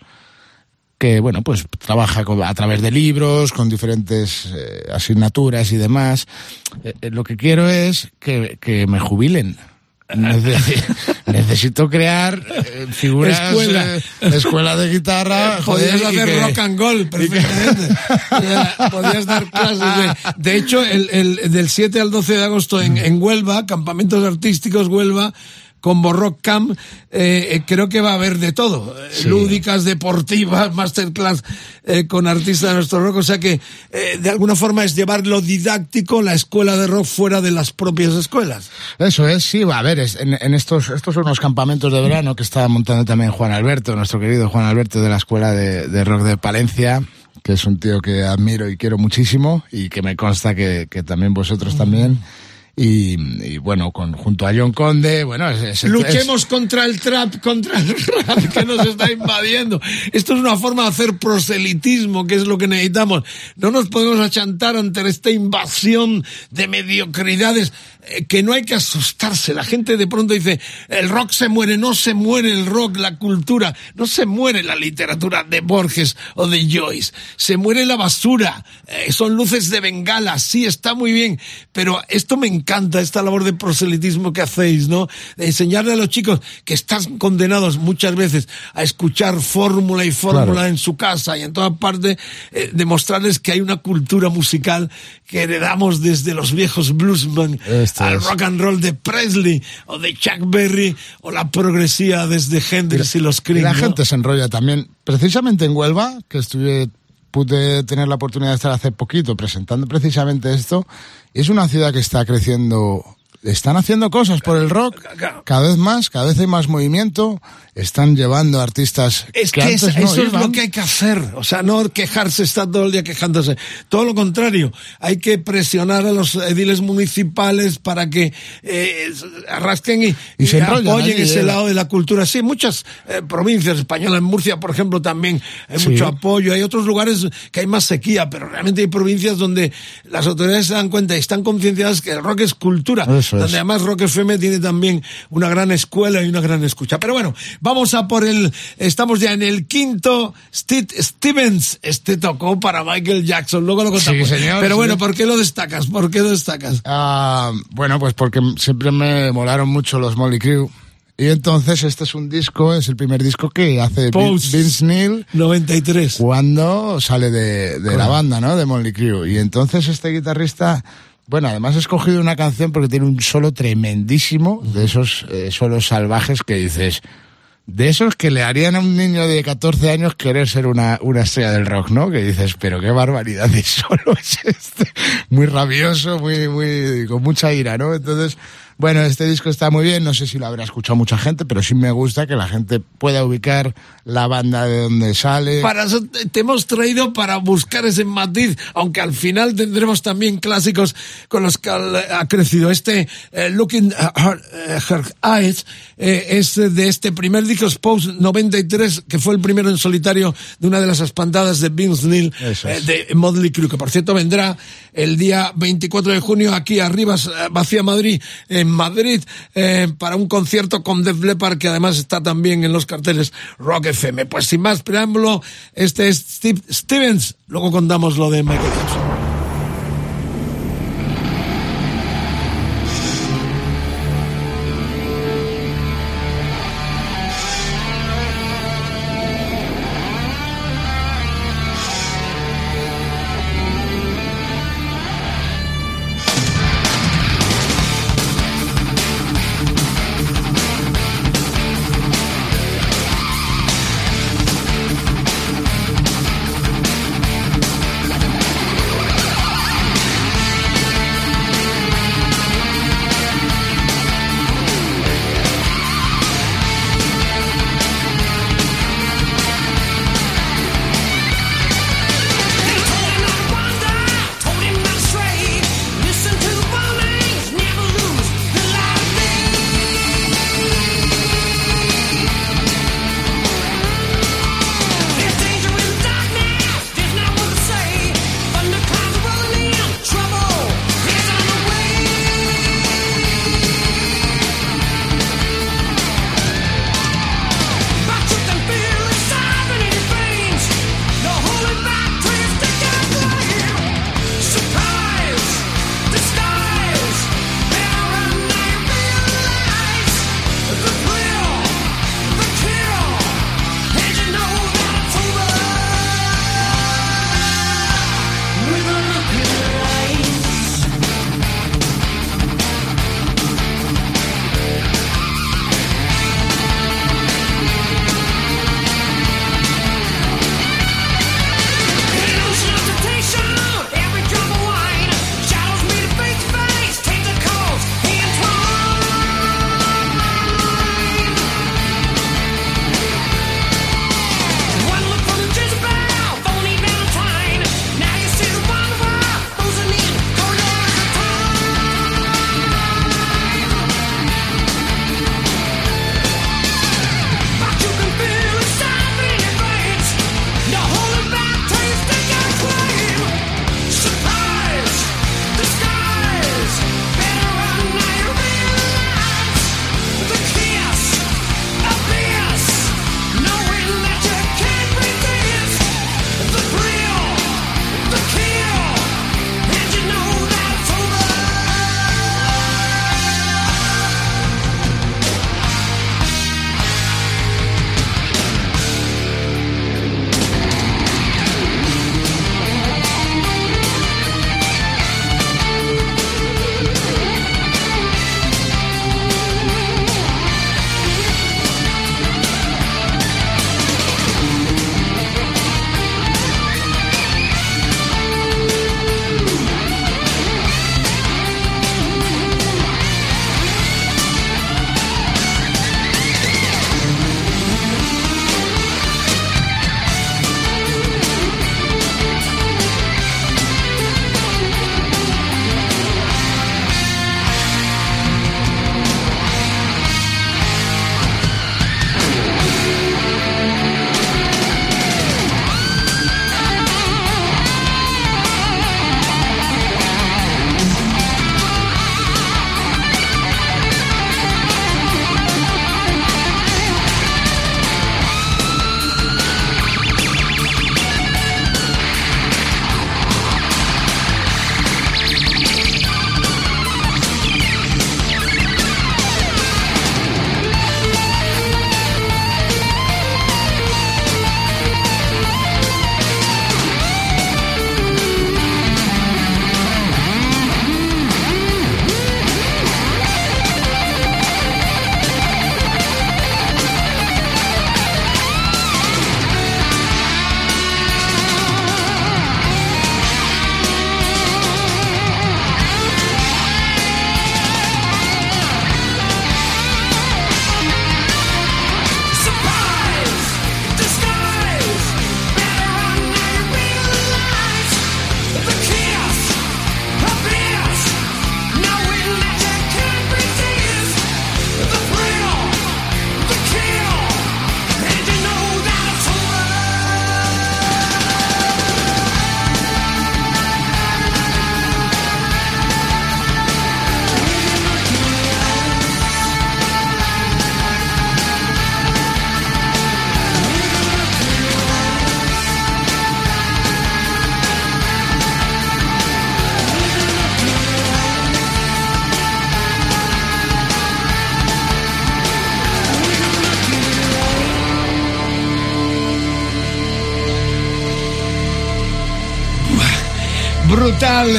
B: que bueno, pues trabaja a través de libros, con diferentes eh, asignaturas y demás. Eh, eh, lo que quiero es que, que me jubilen. Necesi- necesito crear eh, figuras
A: Escuela.
B: eh, escuela de guitarra
A: Podías
B: joder, y
A: hacer
B: que-
A: rock and roll perfectamente. Podías dar clases de... De hecho, el, el- del 7 al 12 de agosto en, en Huelva, campamentos artísticos Huelva, con Borrock Camp, eh, eh, creo que va a haber de todo. Lúdicas, deportivas, masterclass eh, con artistas de nuestro rock. O sea que, eh, de alguna forma, es llevar lo didáctico, la escuela de rock fuera de las propias escuelas.
B: Eso es, sí, va a ver, es- en, en estos, estos son unos campamentos de verano que está montando también Juan Alberto, nuestro querido Juan Alberto de la Escuela de, de Rock de Palencia, que es un tío que admiro y quiero muchísimo y que me consta que, que también vosotros también. Y, y bueno, con, junto a John Conde, bueno, es, es- es-
A: Luchemos contra el trap, contra el rap que nos está invadiendo. Esto es una forma de hacer proselitismo, que es lo que necesitamos. No nos podemos achantar ante esta invasión de mediocridades que no hay que asustarse. La gente de pronto dice, el rock se muere, no se muere el rock, la cultura, no se muere la literatura de Borges o de Joyce, se muere la basura, eh, son luces de bengala, sí, está muy bien, pero esto me encanta, esta labor de proselitismo que hacéis, ¿no? De enseñarle a los chicos que están condenados muchas veces a escuchar fórmula y fórmula
B: Claro.
A: en su casa y en todas partes, eh, demostrarles que hay una cultura musical que heredamos desde los viejos bluesman
B: Esto
A: al
B: es.
A: rock and roll de Presley o de Chuck Berry o la progresía desde Hendrix y los
B: Y
A: Cream.
B: la
A: ¿no?
B: gente se enrolla también. Precisamente en Huelva, que estuve, pude tener la oportunidad de estar hace poquito presentando precisamente esto, es una ciudad que está creciendo están haciendo cosas por el rock cada vez más, cada vez hay más movimiento, están llevando artistas
A: Es
B: que,
A: que, es-
B: antes no
A: eso es lo que hay que hacer. O sea, no quejarse, estar todo el día quejándose. Todo lo contrario, hay que presionar a los ediles municipales para que eh, arrasquen y,
B: Y se
A: y
B: enrollan
A: apoyen ese
B: eh.
A: lado de la cultura. Sí, muchas eh, provincias españolas, en Murcia, por ejemplo, también hay
B: Sí.
A: mucho apoyo. Hay otros lugares que hay más sequía, pero realmente hay provincias donde las autoridades se dan cuenta y están concienciadas que el rock es cultura.
B: Eso
A: donde además Rock FM tiene también una gran escuela y una gran escucha. Pero bueno, vamos a por el, estamos ya en el quinto, Steve Stevens, este tocó para Michael Jackson, luego lo contamos.
B: Sí, señor,
A: Pero bueno, ¿por qué lo destacas? ¿Por qué lo destacas?
B: Ah, bueno, pues porque siempre me molaron mucho los Molly Crew. Y entonces este es un disco, es el primer disco que hace
A: Pose.
B: Vince Neil
A: 93.
B: cuando sale de, de la banda, ¿no? De Molly Crew. Y entonces este guitarrista, bueno, además he escogido una canción porque tiene un solo tremendísimo, de esos eh, solos salvajes que dices, de esos que le harían a un niño de 14 años querer ser una, una estrella del rock, ¿no? Que dices, pero qué barbaridad de solo es este. Muy rabioso, muy, muy, con mucha ira, ¿no? Entonces, bueno, este disco está muy bien, no sé si lo habrá escuchado mucha gente, pero sí me gusta que la gente pueda ubicar la banda de donde sale.
A: Para eso te hemos traído para buscar ese matiz, aunque al final tendremos también clásicos con los que ha crecido. Este eh, Looking at Her, eh, Her Eyes eh, es de este primer disco, Pose 93, que fue el primero en solitario de una de las espantadas de Vince Neil eh, de Motley Crue, que por cierto vendrá el día 24 de junio aquí arriba, Vacía Madrid, en Madrid, eh, para un concierto con Def Leppard, que además está también en los carteles Rock FM. Pues sin más preámbulo, este es Steve Stevens, luego contamos lo de Michael Jackson.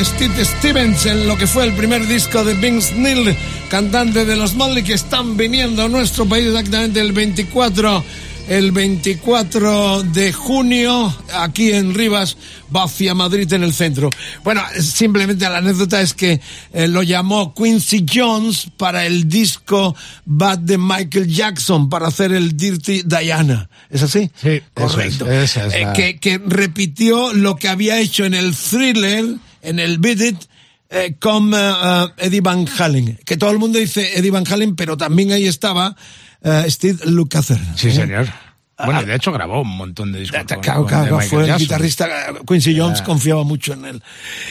A: Steve Stevens en lo que fue el primer disco de Vince Neil, cantante de los Motley que están viniendo a nuestro país exactamente el 24 el 24 de junio aquí en Rivas va hacia Madrid en el centro. Bueno, simplemente la anécdota es que eh, lo llamó Quincy Jones para el disco Bad de Michael Jackson para hacer el Dirty Diana. ¿Es así?
B: Sí,
A: correcto.
B: es, esa es
A: Eh, que repitió lo que había hecho en el thriller, en el Beat It, eh, con eh, Eddie Van Halen. Que todo el mundo dice Eddie Van Halen, pero también ahí estaba eh, Steve Lukather.
B: Sí, señor. Bueno, de hecho grabó un montón de discos. con-
A: Claro,
B: con-
A: claro,
B: de Michael
A: fue el
B: Jackson.
A: guitarrista eh, Quincy Jones confiaba mucho en él.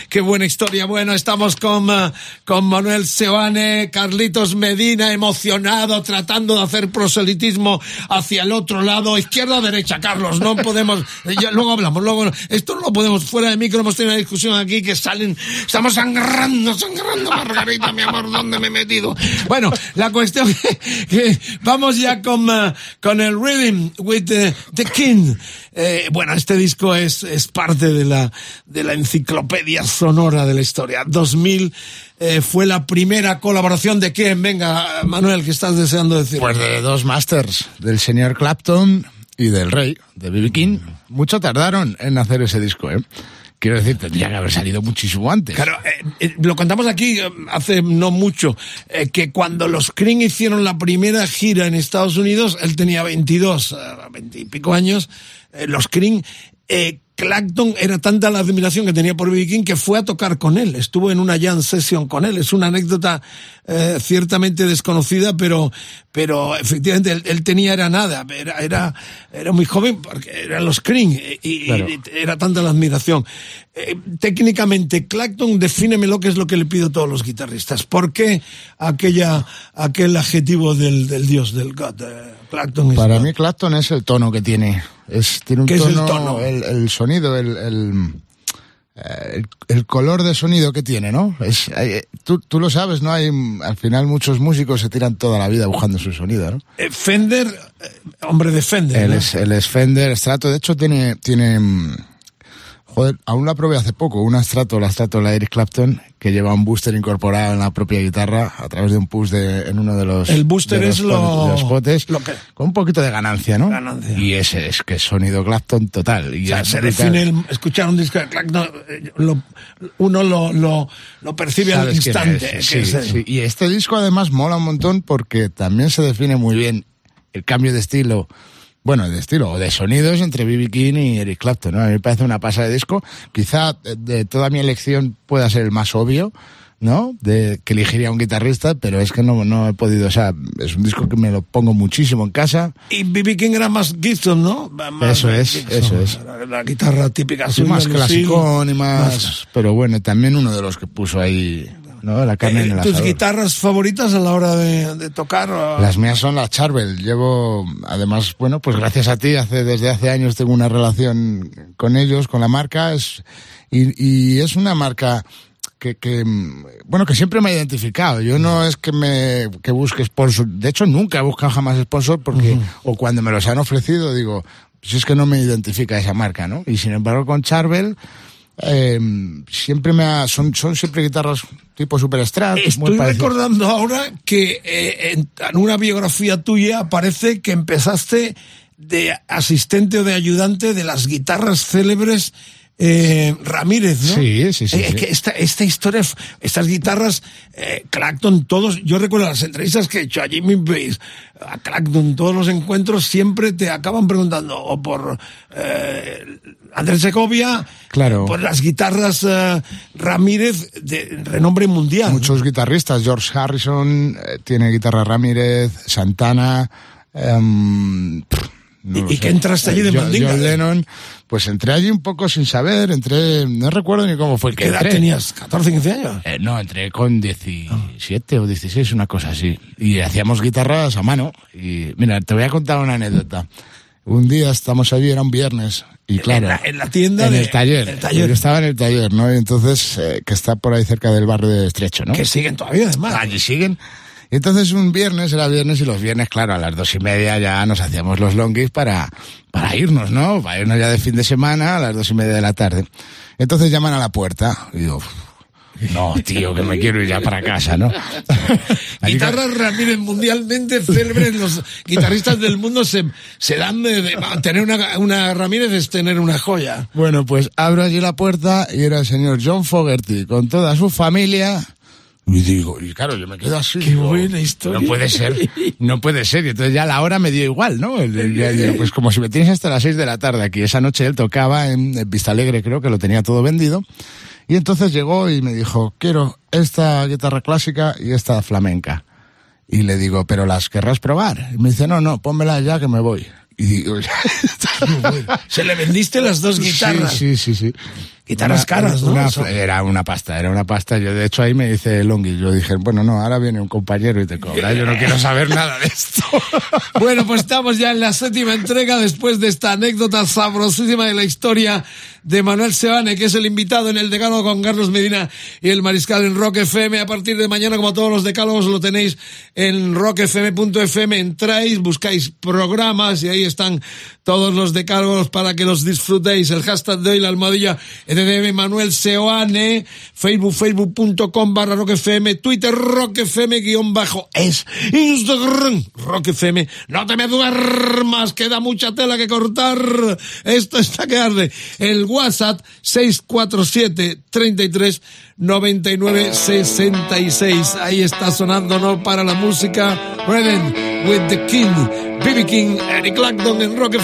A: Qué buena historia. Bueno, estamos con, eh, con Manuel Seoane, Carlitos Medina, emocionado, tratando de hacer proselitismo hacia el otro lado, izquierda derecha, Carlos. No podemos, ya, luego hablamos, luego, esto no lo podemos, fuera de micro hemos tenido una discusión aquí que salen, estamos sangrando, sangrando, Margarita, mi amor, ¿dónde me he metido? Bueno, la cuestión que, que vamos ya con, eh, con el Rhythm with the, the King. Eh, bueno, este disco es, es parte de la, de la enciclopedia sonora de la historia. 2000 eh, fue la primera colaboración de quién? Venga, Manuel, ¿qué estás deseando decir?
B: Pues de dos masters, del señor Clapton y del rey, de B.B. King. Mucho tardaron en hacer ese disco, ¿eh? Quiero decir, tendría que haber salido muchísimo antes.
A: Claro, eh, eh, lo contamos aquí eh, hace no mucho, que cuando los Cream hicieron la primera gira en Estados Unidos, él tenía 22, eh, 20 y pico años, los Cream, Clapton era tanta la admiración que tenía por B.B. King que fue a tocar con él, estuvo en una jam session con él. Es una anécdota eh, ciertamente desconocida, pero, pero efectivamente él, él tenía era nada, era, era, era muy joven porque eran los Cream y, y-
B: Claro.
A: y era tanta la admiración. Eh, técnicamente, Clapton, defíneme lo que es lo que le pido a todos los guitarristas. ¿Por qué aquella, aquel adjetivo del, del dios, del God? eh, Clapton
B: Para
A: God?
B: mí Clapton es el tono que tiene. Es, tiene un
A: ¿Qué es el
B: tono,
A: tono?
B: El, el sonido, el, el, eh, el- el color de sonido que tiene, ¿no? Es, eh, tú, tú lo sabes, ¿no? Hay, al final muchos músicos se tiran toda la vida buscando su sonido, ¿no?
A: Eh, Fender, hombre de Fender.
B: Él
A: ¿no?
B: es, él es Fender, Strato. De hecho, tiene, tiene, mm, joder, aún la probé hace poco, una Strato, la Strato, la Eric Clapton, que lleva un booster incorporado en la propia guitarra a través de un push de, en uno de los,
A: El booster
B: de los
A: es lo-
B: de los potes,
A: lo que-
B: con un poquito de ganancia, ¿no?
A: Ganancia.
B: Y ese es que es sonido Clapton total. Y
A: O sea, se define el, escuchar un disco de Clapton, eh, lo- uno lo, lo, lo percibe al
B: ¿Sabes quién
A: instante.
B: es? Sí,
A: es
B: sí. Y este disco además mola un montón porque también se define muy bien el cambio de estilo, bueno, de estilo o de sonidos entre B.B. King y Eric Clapton. ¿no? A mí me parece una pasada de disco. Quizá de, toda mi elección pueda ser el más obvio. ¿no? De que elegiría un guitarrista, pero es que no, no he podido, o sea, es un disco que me lo pongo muchísimo en casa.
A: Y B.B. King era más Gibson, ¿no? Más
B: Eso es,
A: Gibson,
B: eso es.
A: La, la guitarra típica
B: Sí, más clasicón y más, pero bueno, también uno de los que puso ahí, ¿no? La carne
A: Eh,
B: en el
A: ¿Tus
B: asador.
A: guitarras favoritas a la hora de, de tocar? o-
B: Las mías son las Charvel. Llevo, además, bueno, pues gracias a ti, hace, desde hace años tengo una relación con ellos, con la marca, es, y, y es una marca que, que, bueno, que siempre me ha identificado. Yo no es que me, que busque sponsor. De hecho, nunca he buscado jamás sponsor porque, o cuando me los han ofrecido, digo, si es que no me identifica esa marca, ¿no? Y sin embargo, con Charvel, eh, siempre me ha, son, son siempre guitarras tipo super strat,
A: Estoy recordando ahora que eh, en, en una biografía tuya aparece que empezaste de asistente o de ayudante de las guitarras célebres eh, Ramírez, ¿no?
B: Sí, sí, sí,
A: Eh,
B: sí.
A: que esta, esta historia, estas guitarras, eh, Clacton, todos, yo recuerdo las entrevistas que he hecho a Jimmy Bass, a Clacton, todos los encuentros siempre te acaban preguntando o por eh, Andrés Segovia,
B: Claro.
A: por las guitarras eh, Ramírez de renombre mundial. ¿no?
B: muchos guitarristas. George Harrison eh, tiene guitarra Ramírez, Santana. em, pff, no
A: ¿Y- y qué entraste allí de mandinga?
B: John Lennon. Pues entré allí un poco sin saber, entré, no recuerdo ni cómo fue
A: ¿Qué edad
B: entré.
A: tenías? ¿14, 15 años?
B: Eh, no, entré con 17 o 16, una cosa así. Y hacíamos guitarras a mano. Y mira, te voy a contar una anécdota. Un día estamos allí, era un viernes, y claro.
A: En la- en la tienda
B: En
A: de-
B: el taller.
A: el taller.
B: Yo estaba en el taller, ¿no? Y entonces, eh, que está por ahí cerca del barrio de Estrecho, ¿no?
A: Que siguen todavía, además.
B: Allí siguen. Entonces un viernes, era viernes, y los viernes, claro, a las dos y media ya nos hacíamos los longis para, para irnos, ¿no? Para irnos ya de fin de semana a las dos y media de la tarde. Entonces llaman a la puerta y digo, no, tío, que me quiero ir ya para casa, ¿no?
E: Guitarras Ramírez mundialmente célebres, los guitarristas del mundo se, se dan de, de- tener una, una Ramírez es tener una joya.
B: Bueno, pues abro allí la puerta y era el señor John Fogerty con toda su familia. Y digo, y claro, yo me quedo así.
E: Qué
B: digo,
E: buena historia.
B: No puede ser, no puede ser. Y entonces ya la hora me dio igual, ¿no? Pues como si me tienes hasta las seis de la tarde aquí. Esa noche él tocaba en, en Vista Alegre, creo que lo tenía todo vendido. Y entonces llegó y me dijo, quiero esta guitarra clásica y esta flamenca. Y le digo, ¿pero las querrás probar? Y me dice, no, no, pónmelas ya que me voy. Y digo,
E: Se le vendiste las dos guitarras.
B: Sí, sí, sí. sí.
E: Guitarras caras, ¿no?
B: una- era una pasta, era una pasta. Yo, de hecho, ahí me dice Longi. Yo dije, bueno, no, ahora viene un compañero y te cobra. Yo no quiero saber nada de esto.
E: Bueno, pues estamos ya en la séptima entrega después de esta anécdota sabrosísima de la historia de Manuel Sebane, que es el invitado en el Decálogo con Carlos Medina y el Mariscal en Rock FM. A partir de mañana, como todos los decálogos, lo tenéis en rockfm.fm. Entráis, buscáis programas y ahí están todos los decálogos para que los disfrutéis. El hashtag de hoy, la almohadilla EDM Manuel Seoane, Facebook, facebook.com barra rockfm, Twitter rockfm guion bajo es, Instagram rockfm. No te me duermas, queda mucha tela que cortar. Esto está que arde. El WhatsApp 647 33 99 66. Ahí está sonando, ¿no? Para la música. Redden with the King, BB King, Eric Clapton en Rock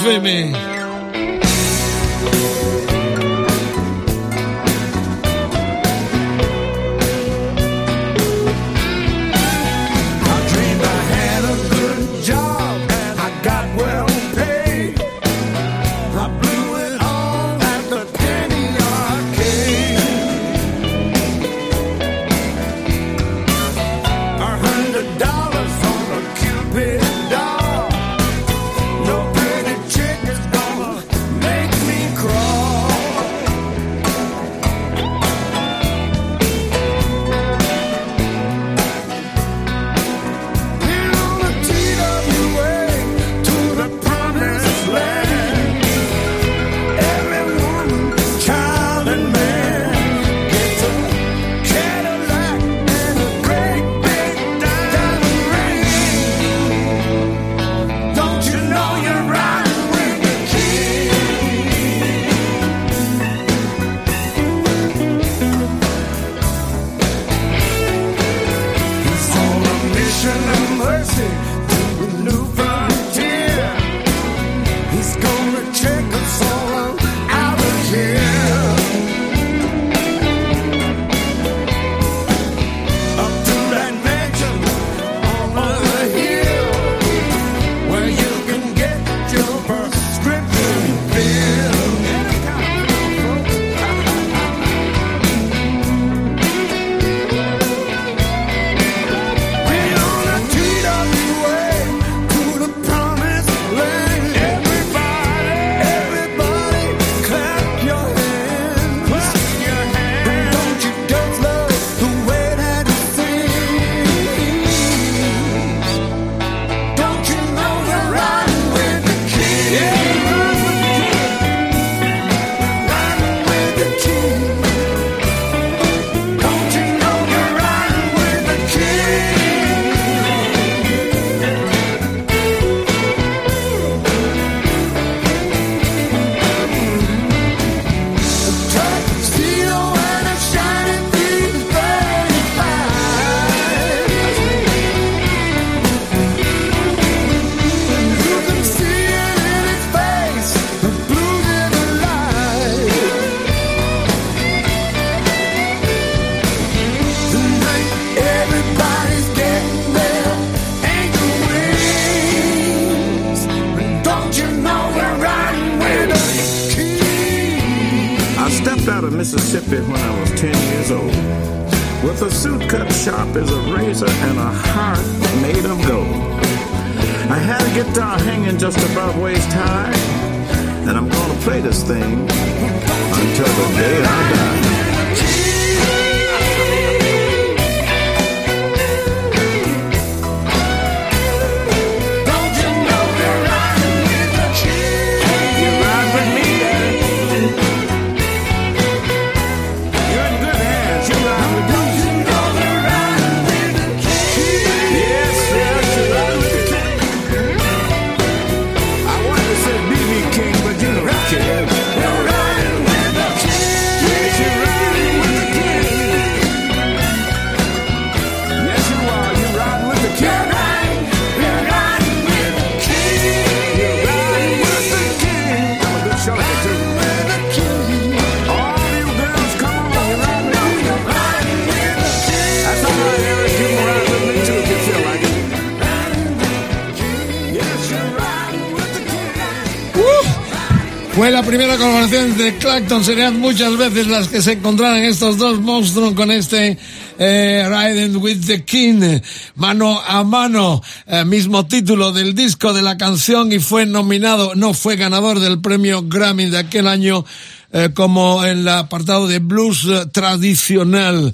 A: Serían muchas veces las que se encontraran estos dos monstruos con este eh, Riding with the King, mano a mano, eh, mismo título del disco de la canción y fue nominado, no fue ganador del premio Grammy de aquel año eh, como en el apartado de blues tradicional.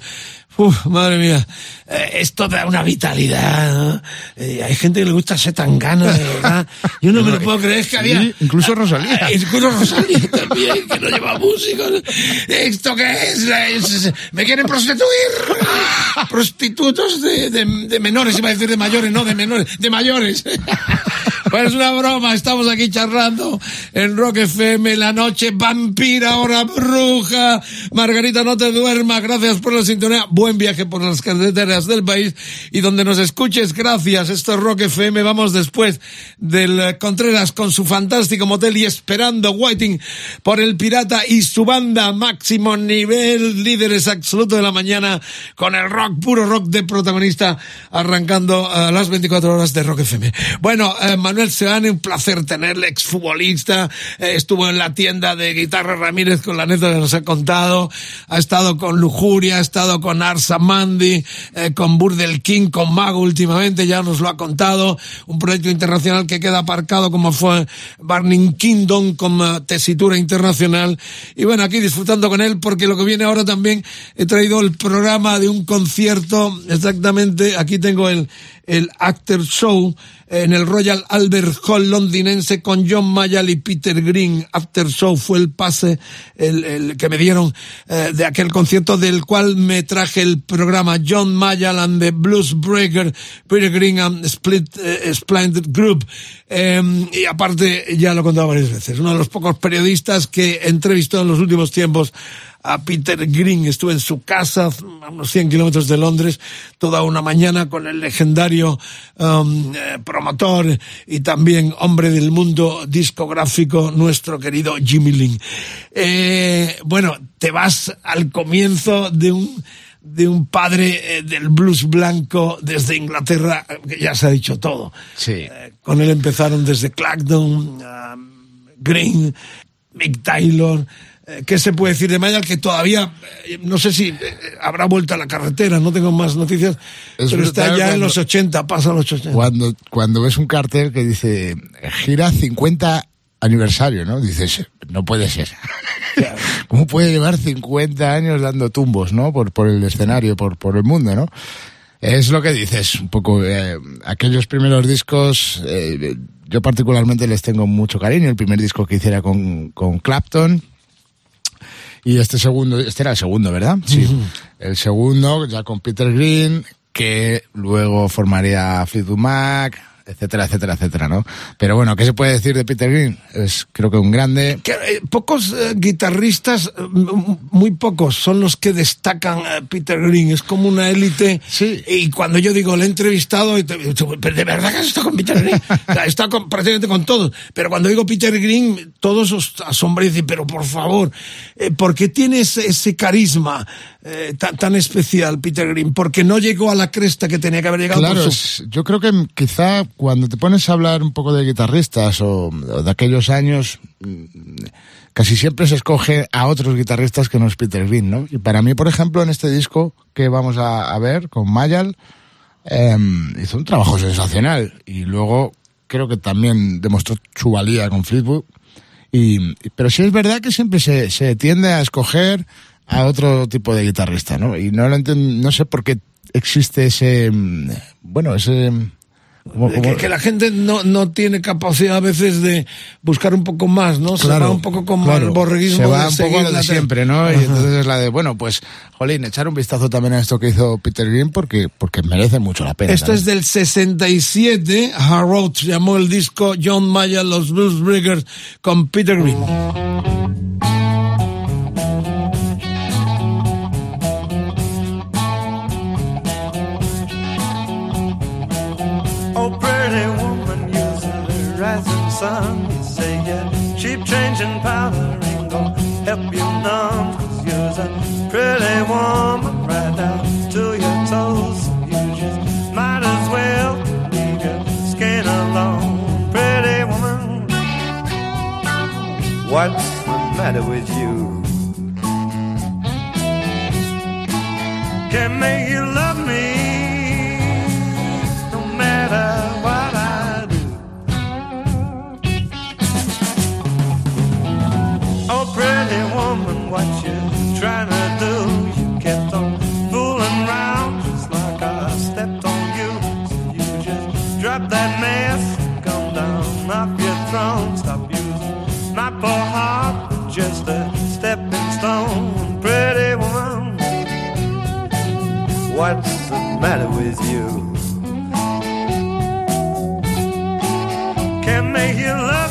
A: Uf, madre mía, Eh, esto da una vitalidad. ¿no? Eh, hay gente que le gusta ser tan gana, de verdad. Yo no me lo puedo creer, es que había...
B: incluso Rosalía.
A: Ah, Incluso Rosalía también, que no lleva músicos. ¿Esto qué es? Es- ¿Me quieren prostituir? Prostitutos de, de, de menores, iba a decir de mayores, no de menores, de mayores. Pues es una broma, estamos aquí charlando en Rock FM, la noche vampira, ahora bruja. Margarita, no te duermas, gracias por la sintonía. Buen viaje por las carreteras del país y donde nos escuches, gracias. Esto es Rock FM, vamos después del eh, Contreras con su fantástico motel y esperando Whiting por el pirata y su banda máximo nivel, líderes absoluto de la mañana con el rock, puro rock de protagonista, arrancando a las 24 horas de Rock FM. Bueno, eh, Manuel Seane, un placer tenerle, exfutbolista, eh, estuvo en la tienda de Guitarra Ramírez con la anécdota que nos ha contado, ha estado con Lujuria, ha estado con Arsa Mandi, eh, con Burdel King, con Mago últimamente, ya nos lo ha contado, un proyecto internacional que queda aparcado como fue Burning Kingdom con eh, tesitura internacional. Y bueno, aquí disfrutando con él porque lo que viene ahora también he traído el programa de un concierto, exactamente, aquí tengo el, el Actor Show en el Royal Albert Hall londinense con John Mayall y Peter Green. After Show fue el pase el, el que me dieron eh, de aquel concierto del cual me traje el programa John Mayall and the Blues Breaker, Peter Green and Split eh, Splendid Group. Eh, y aparte, ya lo he contado varias veces, uno de los pocos periodistas que entrevistó en los últimos tiempos a Peter Green. Estuve en su casa, a unos 100 kilómetros de Londres, toda una mañana con el legendario um, eh, promotor y también hombre del mundo discográfico, nuestro querido Jimmy Lin. Eh, bueno, te vas al comienzo de un de un padre eh, del blues blanco desde Inglaterra, que ya se ha dicho todo.
B: Sí.
A: Eh, con él empezaron desde Clacton, um, Green, Mick Taylor. Eh, ¿Qué se puede decir de Mayall? Que todavía, eh, no sé si eh, habrá vuelto a la carretera, no tengo más noticias,
B: Es
A: pero está ya en los 80, pasa los 80.
B: Cuando, cuando ves un cartel que dice gira 50 aniversario, ¿no? Dices, no puede ser. ¿Cómo puede llevar 50 años dando tumbos, ¿no? Por, por el escenario, por, por el mundo, ¿no? Es lo que dices, un poco, eh, aquellos primeros discos, eh, yo particularmente les tengo mucho cariño. El primer disco que hiciera con, con Clapton, y este segundo, este era el segundo, ¿verdad? Sí. El segundo, ya con Peter Green, que luego formaría Fleetwood Mac, etcétera, etcétera, etcétera, ¿no? Pero bueno, ¿qué se puede decir de Peter Green? Es creo que un grande.
A: Que, eh, pocos eh, guitarristas, eh, muy pocos, son los que destacan a Peter Green. Es como una élite.
B: Sí.
A: Y cuando yo digo, le he entrevistado, y te- pero de verdad que has estado con Peter Green. Está con, prácticamente con todos. Pero cuando digo Peter Green, todos os asombran y dicen, pero por favor, eh, ¿por qué tiene ese, ese carisma eh, tan, tan especial, Peter Green? Porque no llegó a la cresta que tenía que haber llegado.
B: Claro,
A: por su-
B: yo creo que quizá cuando te pones a hablar un poco de guitarristas o, o de aquellos años, casi siempre se escoge a otros guitarristas que no es Peter Green, ¿no? Y para mí, por ejemplo, en este disco que vamos a, a ver con Mayall, em, hizo un trabajo sensacional y luego creo que también demostró su valía con Fleetwood. Y, y- pero sí es verdad que siempre se, se tiende a escoger a otro tipo de guitarrista, ¿no? Y no lo enten- no sé por qué existe ese, mm, bueno, ese... como-
A: que,
B: como-
A: que la gente no, no tiene capacidad a veces de buscar un poco más, ¿no? se
B: Claro,
A: va un poco como
B: claro.
A: el borreguismo.
B: Se va
A: de
B: un poco a lo de siempre, ¿no? Y
A: Ajá.
B: entonces es la de, bueno, pues, jolín, echar un vistazo también a esto que hizo Peter Green porque, porque merece mucho la pena.
A: Esto
B: también.
A: es del 67, Hard Road se llamó el disco John Mayer, los Blues Breakers con Peter Green.
D: Sun. You say yeah, cheap change and powder ain't gonna help you none. Cause you're a pretty woman right down to your toes. You just might as well leave your skin alone. Pretty woman,
F: What's the matter with you? Can make you love you? Can make you love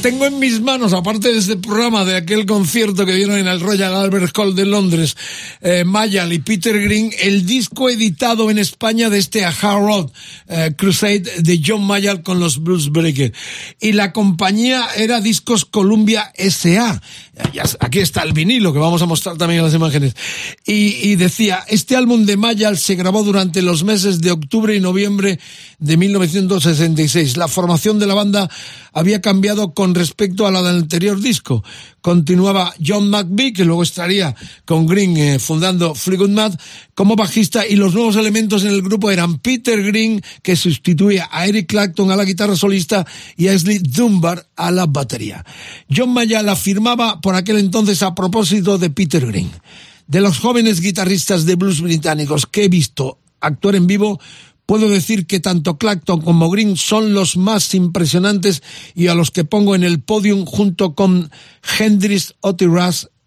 A: tengo en mis manos, aparte de este programa, de aquel concierto que dieron en el Royal Albert Hall de Londres, eh, Mayall y Peter Green, el disco editado en España de este A Hard Road eh, Crusade de John Mayall con los Blues Breakers. Y la compañía era Discos Columbia S.A. Aquí está el vinilo que vamos a mostrar también en las imágenes. Y, y decía, este álbum de Mayall se grabó durante los meses de octubre y noviembre de 1966. La formación de la banda había cambiado con respecto a la del anterior disco. Continuaba John McVie, que luego estaría con Green eh, fundando Fleetwood Mac como bajista y los nuevos elementos en el grupo eran Peter Green, que sustituía a Eric Clapton a la guitarra solista y a Ashley Dunbar a la batería. John Mayall afirmaba por aquel entonces a propósito de Peter Green. De los jóvenes guitarristas de blues británicos que he visto actuar en vivo, puedo decir que tanto Clapton como Green son los más impresionantes y a los que pongo en el podium junto con Hendrix, Otis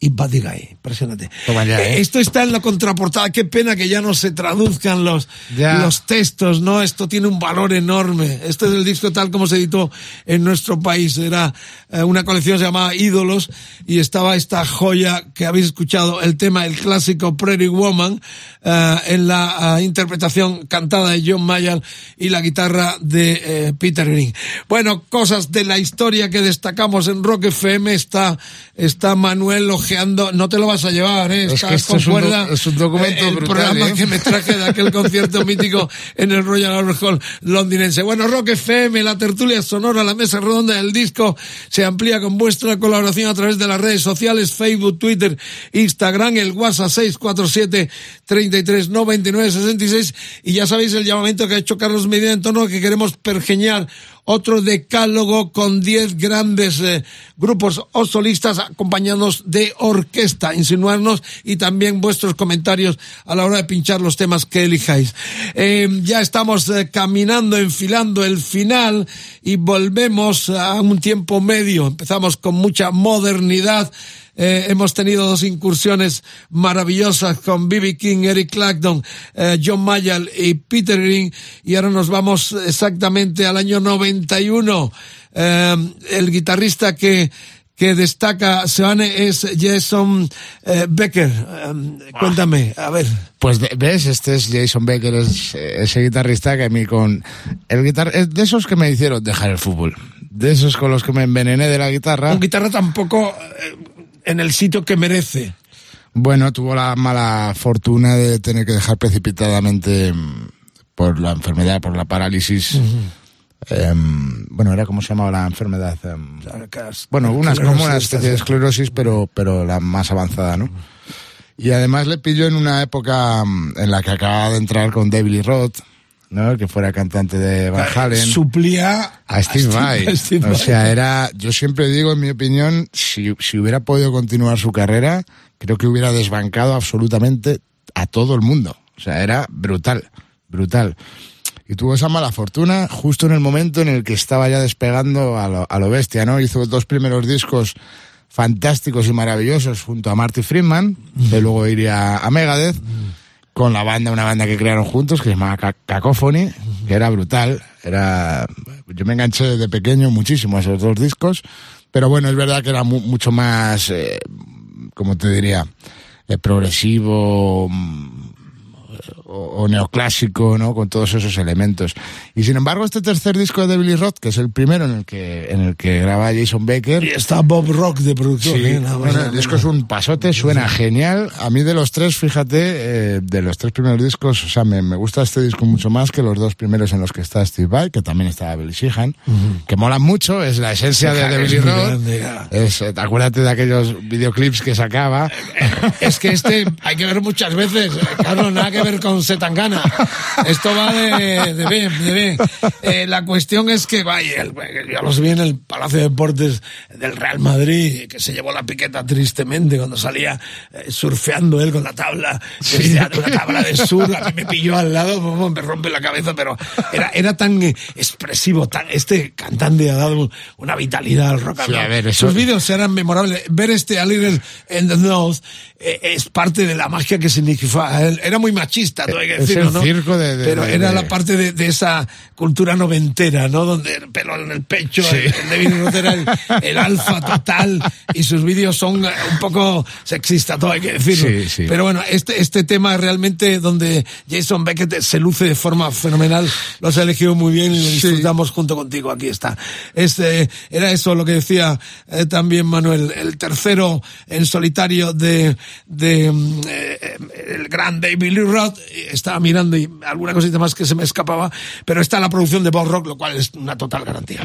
A: y Guy. Impresionante.
B: Ya, ¿eh?
A: Esto está en la contraportada. Qué pena que ya no se traduzcan los,
B: Ya.
A: los textos, ¿no? Esto tiene un valor enorme. Este es el disco tal como se editó en nuestro país. Era eh, una colección se llamaba Ídolos y estaba esta joya que habéis escuchado, el tema, el clásico Prairie Woman, eh, en la eh, interpretación cantada de John Mayall y la guitarra de eh, Peter Green. Bueno, cosas de la historia que destacamos en Rock FM está, está Manuel ojeando. No te lo vas a llevar, ¿eh?
B: Es
A: Estás con
B: es un do-
A: cuerda.
B: es un documento
A: Eh, el
B: brutal,
A: programa
B: ¿eh?
A: que me traje de aquel concierto mítico en el Royal Albert Hall londinense. Bueno, Rock FM, la tertulia sonora, la mesa redonda del disco se amplía con vuestra colaboración a través de las redes sociales, Facebook, Twitter, Instagram, el WhatsApp 647 33 99 66 y ya sabéis el llamamiento que ha hecho Carlos Medina en torno a que queremos pergeñar otro decálogo con 10 grandes eh, grupos o solistas acompañados de orquesta, insinuarnos y también vuestros comentarios a la hora de pinchar los temas que elijáis. Eh, ya estamos eh, caminando, enfilando el final y volvemos a un tiempo medio. Empezamos con mucha modernidad. Eh, hemos tenido dos incursiones maravillosas con B.B. King, Eric Clapton, eh, John Mayall y Peter Green y ahora nos vamos exactamente al año 91. Eh, el guitarrista que que destaca Seane es Jason eh, Becker. Eh, cuéntame, a ver.
B: Pues ves, este es Jason Becker, es eh, ese guitarrista que a mí con el guitar es de esos que me hicieron dejar el fútbol, de esos con los que me envenené de la guitarra.
A: Un guitarra tampoco eh, en el sitio que merece.
B: Bueno, tuvo la mala fortuna de tener que dejar precipitadamente mm, por la enfermedad, por la parálisis. em, bueno, era como se llamaba la enfermedad. Em, bueno, unas como una especie de esclerosis, pero, pero la más avanzada, ¿no? Y además le pilló en una época mm, en la que acababa de entrar con David Roth, ¿no? El que fuera cantante de Van Halen.
A: Suplía
B: A Steve Vai.
A: Steve
B: O sea, era, yo siempre digo, en mi opinión, si, si hubiera podido continuar su carrera, creo que hubiera desbancado absolutamente a todo el mundo. O sea, era brutal, brutal. Y tuvo esa mala fortuna justo en el momento en el que estaba ya despegando a lo, a lo bestia, ¿no? Hizo dos primeros discos fantásticos y maravillosos junto a Marty Friedman, que luego iría a Megadeth, con la banda, una banda que crearon juntos que se llamaba Ca- Cacophony, que era brutal. Era, yo me enganché de pequeño muchísimo a esos dos discos, pero bueno, es verdad que era mu- mucho más, eh, como te diría, eh, progresivo mm, o, o neoclásico, ¿no? Con todos esos elementos. Y sin embargo, este tercer disco de Billy Roth, que es el primero en el que, en el que graba Jason Baker,
A: Y está Bob Rock de productor.
B: Sí,
A: ¿eh?
B: Bueno, el disco es un pasote, suena genial. A mí de los tres, fíjate, eh, de los tres primeros discos, o sea, me, me gusta este disco mucho más que los dos primeros en los que está Steve Vai, que también está Billy Sheehan, que molan mucho, es la esencia de, de Billy Roth. Es, eh, acuérdate de aquellos videoclips que sacaba.
A: Es que este hay que ver muchas veces, eh, claro, nada que ver con Setangana. Esto va de, de B, de B. Eh, la cuestión es que, vaya, ya los vi en el Palacio de Deportes del Real Madrid, que se llevó la piqueta tristemente cuando salía eh, surfeando él con la tabla, una tabla de surf, a mí me pilló al lado, me rompe la cabeza, pero era, era tan expresivo, tan, este cantante ha dado una vitalidad al rock and
B: Sí, a
A: roll.
B: ver, eso-
A: Sus vídeos eran memorables. Ver este A Little in the Nose eh, es parte de la magia que significaba. Él Era muy machista, todo hay que
B: Es
A: decirlo,
B: el
A: ¿no?
B: circo de- de-
A: Pero
B: de-
A: era la parte de, esa cultura noventera, ¿no? Donde el pelo en el pecho,
B: Sí.
A: el, el era el, el alfa total y sus vídeos son eh, un poco sexistas, todo hay que decirlo.
B: Sí, sí.
A: Pero bueno, este, este tema realmente donde Jason Beckett se luce de forma fenomenal, lo has elegido muy bien y lo disfrutamos junto contigo. Aquí está. Este, era eso lo que decía eh, también Manuel, el tercero en solitario de, de mm, eh, el gran David Lee Roth. Estaba mirando y alguna cosita más que se me escapaba, pero está la producción de Bob Rock, lo cual es una total garantía.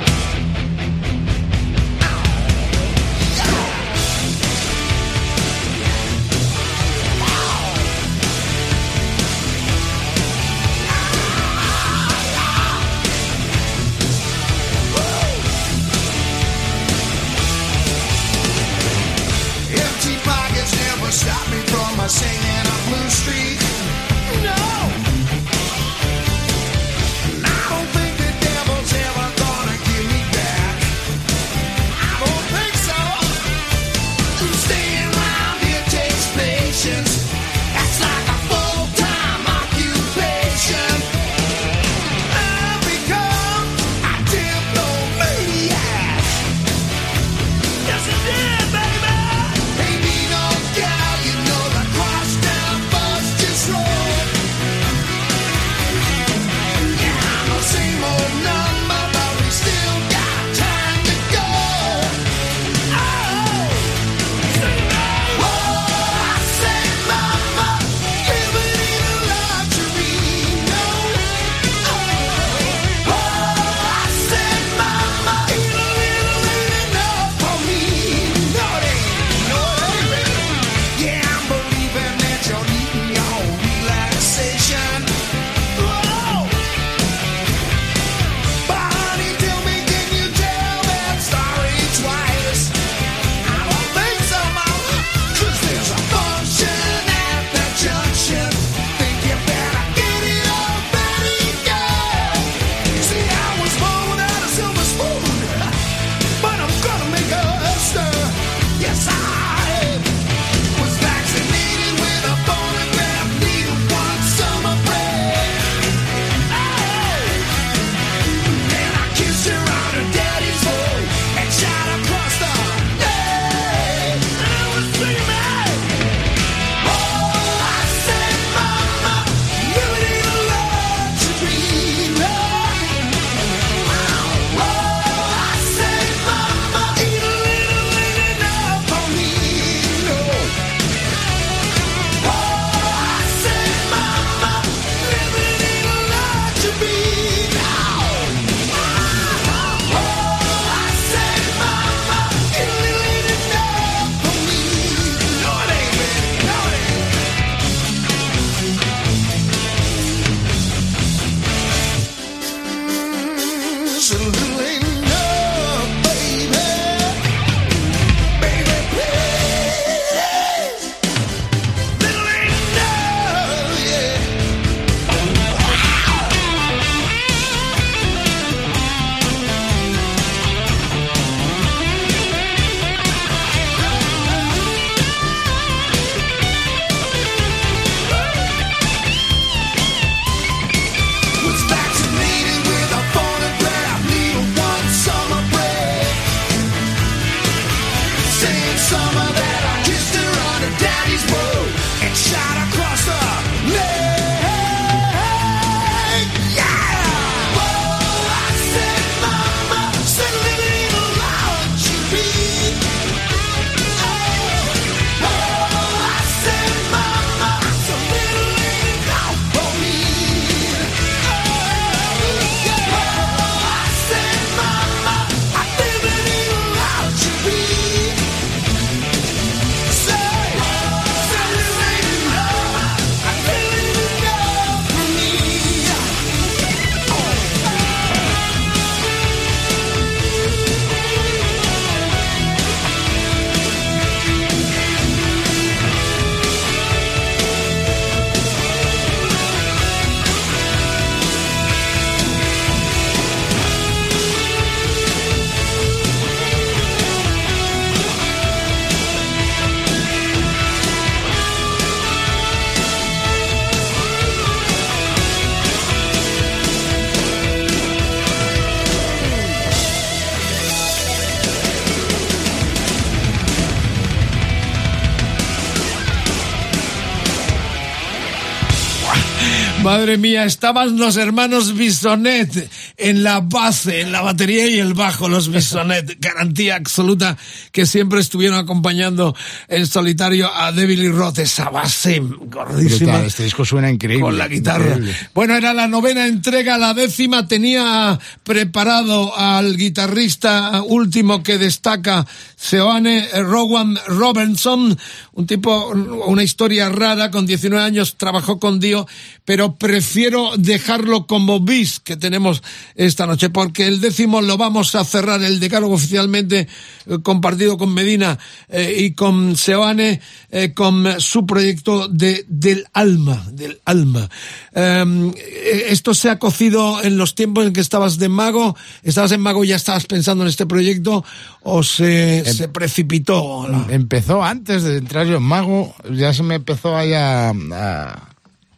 A: Madre mía, estaban los hermanos Bisonet en la base, en la batería y el bajo, los Bisonet. Garantía absoluta que siempre estuvieron acompañando en solitario a Devil y Roth, esa base gordísima.
B: Brutal, este disco suena increíble.
A: Con la guitarra.
B: increíble.
A: Bueno, era la novena entrega, la décima tenía preparado al guitarrista último que destaca, Seoane Rowan Robinson, un tipo, una historia rara, con 19 años trabajó con Dio, pero prefiero dejarlo como bis que tenemos esta noche, porque el décimo lo vamos a cerrar, el decálogo oficialmente eh, compartido con Medina eh, y con Seoane, eh, con su proyecto de, del alma, del alma. Eh, esto se ha cocido en los tiempos en que estabas de mago, estabas en mago y ya estabas pensando en este proyecto, o se, se precipitó. la-
B: Empezó antes de entrar yo en Mago, ya se me empezó ahí a, a-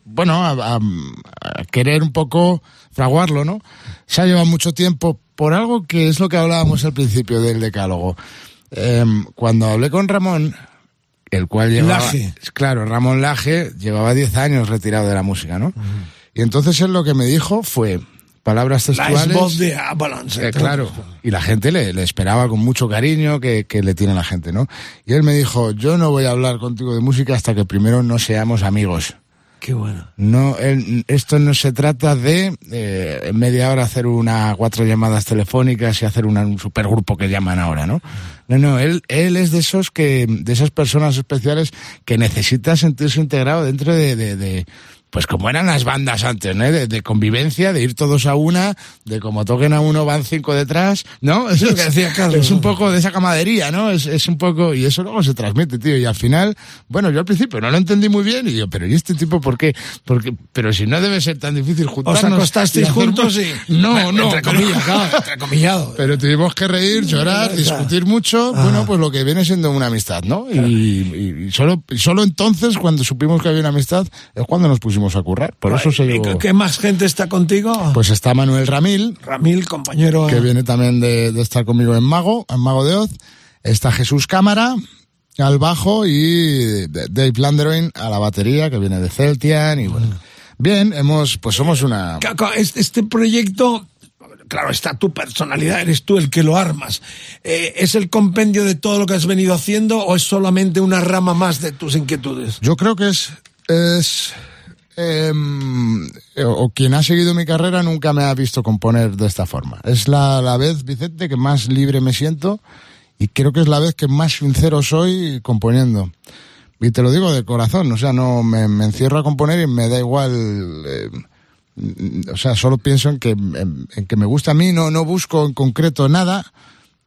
B: bueno, a, a- a querer un poco fraguarlo, ¿no? Se ha llevado mucho tiempo por algo que es lo que hablábamos al principio del decálogo. Em, cuando hablé con Ramón, el cual llevaba...
A: Laje.
B: Claro, Ramón Laje llevaba 10 años retirado de la música, ¿no? Y entonces él lo que me dijo fue palabras
A: La
B: textuales...
A: voz de Avalanche.
B: Eh, claro, y la gente le, le esperaba con mucho cariño que, que le tiene la gente, ¿no? Y él me dijo, yo no voy a hablar contigo de música hasta que primero no seamos amigos.
A: Qué bueno.
B: No, esto no se trata de eh, en media hora hacer una cuatro llamadas telefónicas y hacer una- un supergrupo que llaman ahora, ¿no? No, no, él, él es de esos que, de esas personas especiales que necesita sentirse integrado dentro de, de, de, pues como eran las bandas antes, ¿no? De, de convivencia, de ir todos a una, de como toquen a uno van cinco detrás, ¿no? Es,
A: lo que decía Carlos.
B: es un poco de esa camadería, ¿no? Es, es un poco, y eso luego se transmite, tío, y al final, bueno, yo al principio no lo entendí muy bien y yo, pero ¿y este tipo por qué? Porque, pero si no debe ser tan difícil juntarnos.
A: Os acostasteis
B: y
A: juntos y...
B: No, no.
A: Entre
B: pero-
A: comillas, claro, entrecomillado.
B: pero tuvimos que reír, llorar, discutir mucho, bueno, pues lo que viene siendo una amistad, ¿no? Y, y- y solo, solo entonces, cuando supimos que había una amistad, es cuando nos pusimos a currar. Por eso se
A: ¿Y
B: llevó...
A: qué- ¿Qué más gente está contigo?
B: Pues está Manuel Ramil,
A: Ramil, compañero.
B: que viene también de, de estar conmigo en Mago, en Mago de Oz. Está Jesús Cámara al bajo y Dave Landeroin a la batería, que viene de Celtian y bueno. Bien, hemos, pues somos una...
A: Este, este proyecto, claro, está tu personalidad, eres tú el que lo armas. Eh, ¿Es el compendio de todo lo que has venido haciendo o es solamente una rama más de tus inquietudes?
B: Yo creo que es, es em, o quien ha seguido mi carrera nunca me ha visto componer de esta forma. Es la, la vez, Vicente, que más libre me siento y creo que es la vez que más sincero soy componiendo. Y te lo digo de corazón, o sea, no me, encierro a componer y me da igual. mm, o sea, solo pienso en que, en que me gusta a mí, no, no busco en concreto nada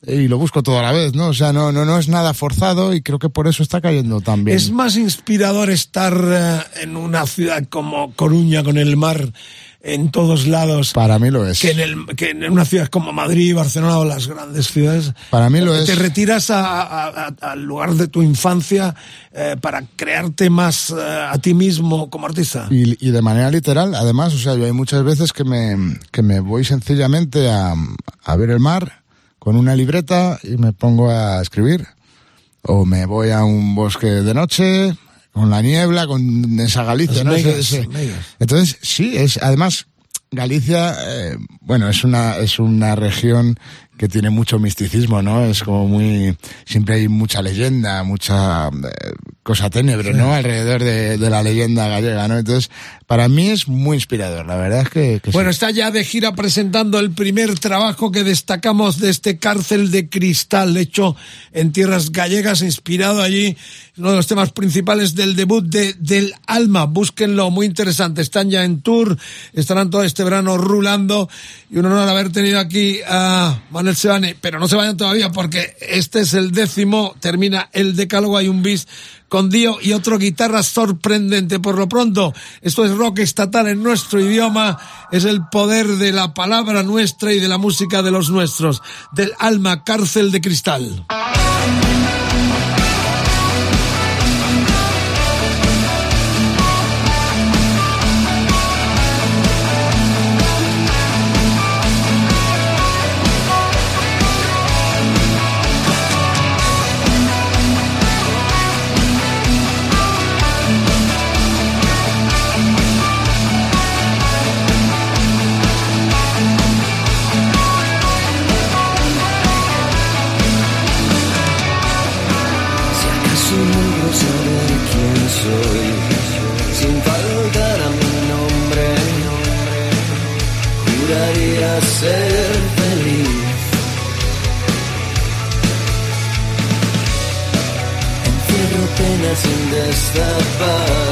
B: y lo busco todo a la vez, ¿no? O sea, no, no, no es nada forzado y creo que por eso está cayendo tan bien.
A: ¿Es más inspirador estar eh, en una ciudad como Coruña con el mar en todos lados
B: Para mí lo es.
A: que en, el, que en una ciudad como Madrid, Barcelona o las grandes ciudades?
B: Para mí lo
A: ¿Te
B: es.
A: retiras a- a- a- al lugar de tu infancia eh, para crearte más eh, a ti mismo como artista?
B: Y, y de manera literal, además, o sea, yo hay muchas veces que me, que me voy sencillamente a, a ver el mar con una libreta y me pongo a escribir. o me voy a un bosque de noche, con la niebla, con esa Galicia, ¿no?
A: Megas.
B: Entonces, sí, es, además, Galicia, eh, bueno, es una, es una región que tiene mucho misticismo, ¿no? Es como muy, siempre hay mucha leyenda, mucha eh, cosa ténebre, ¿no? Alrededor de, de la leyenda gallega, ¿no? Entonces, para mí es muy inspirador, la verdad es que, que sí.
A: Bueno, está ya de gira presentando el primer trabajo que destacamos de este cárcel de cristal, hecho en tierras gallegas, inspirado allí, uno de los temas principales del debut de Del Alma. Búsquenlo, muy interesante. Están ya en tour, estarán todo este verano rulando y un honor haber tenido aquí a Manuel Sebane, pero no se vayan todavía porque este es el décimo, termina el decálogo, hay un bis con Dio y otro guitarra sorprendente. Por lo pronto, esto es rock estatal en nuestro idioma, es el poder de la palabra nuestra y de la música de los nuestros, del alma cárcel de cristal.
D: this the bird?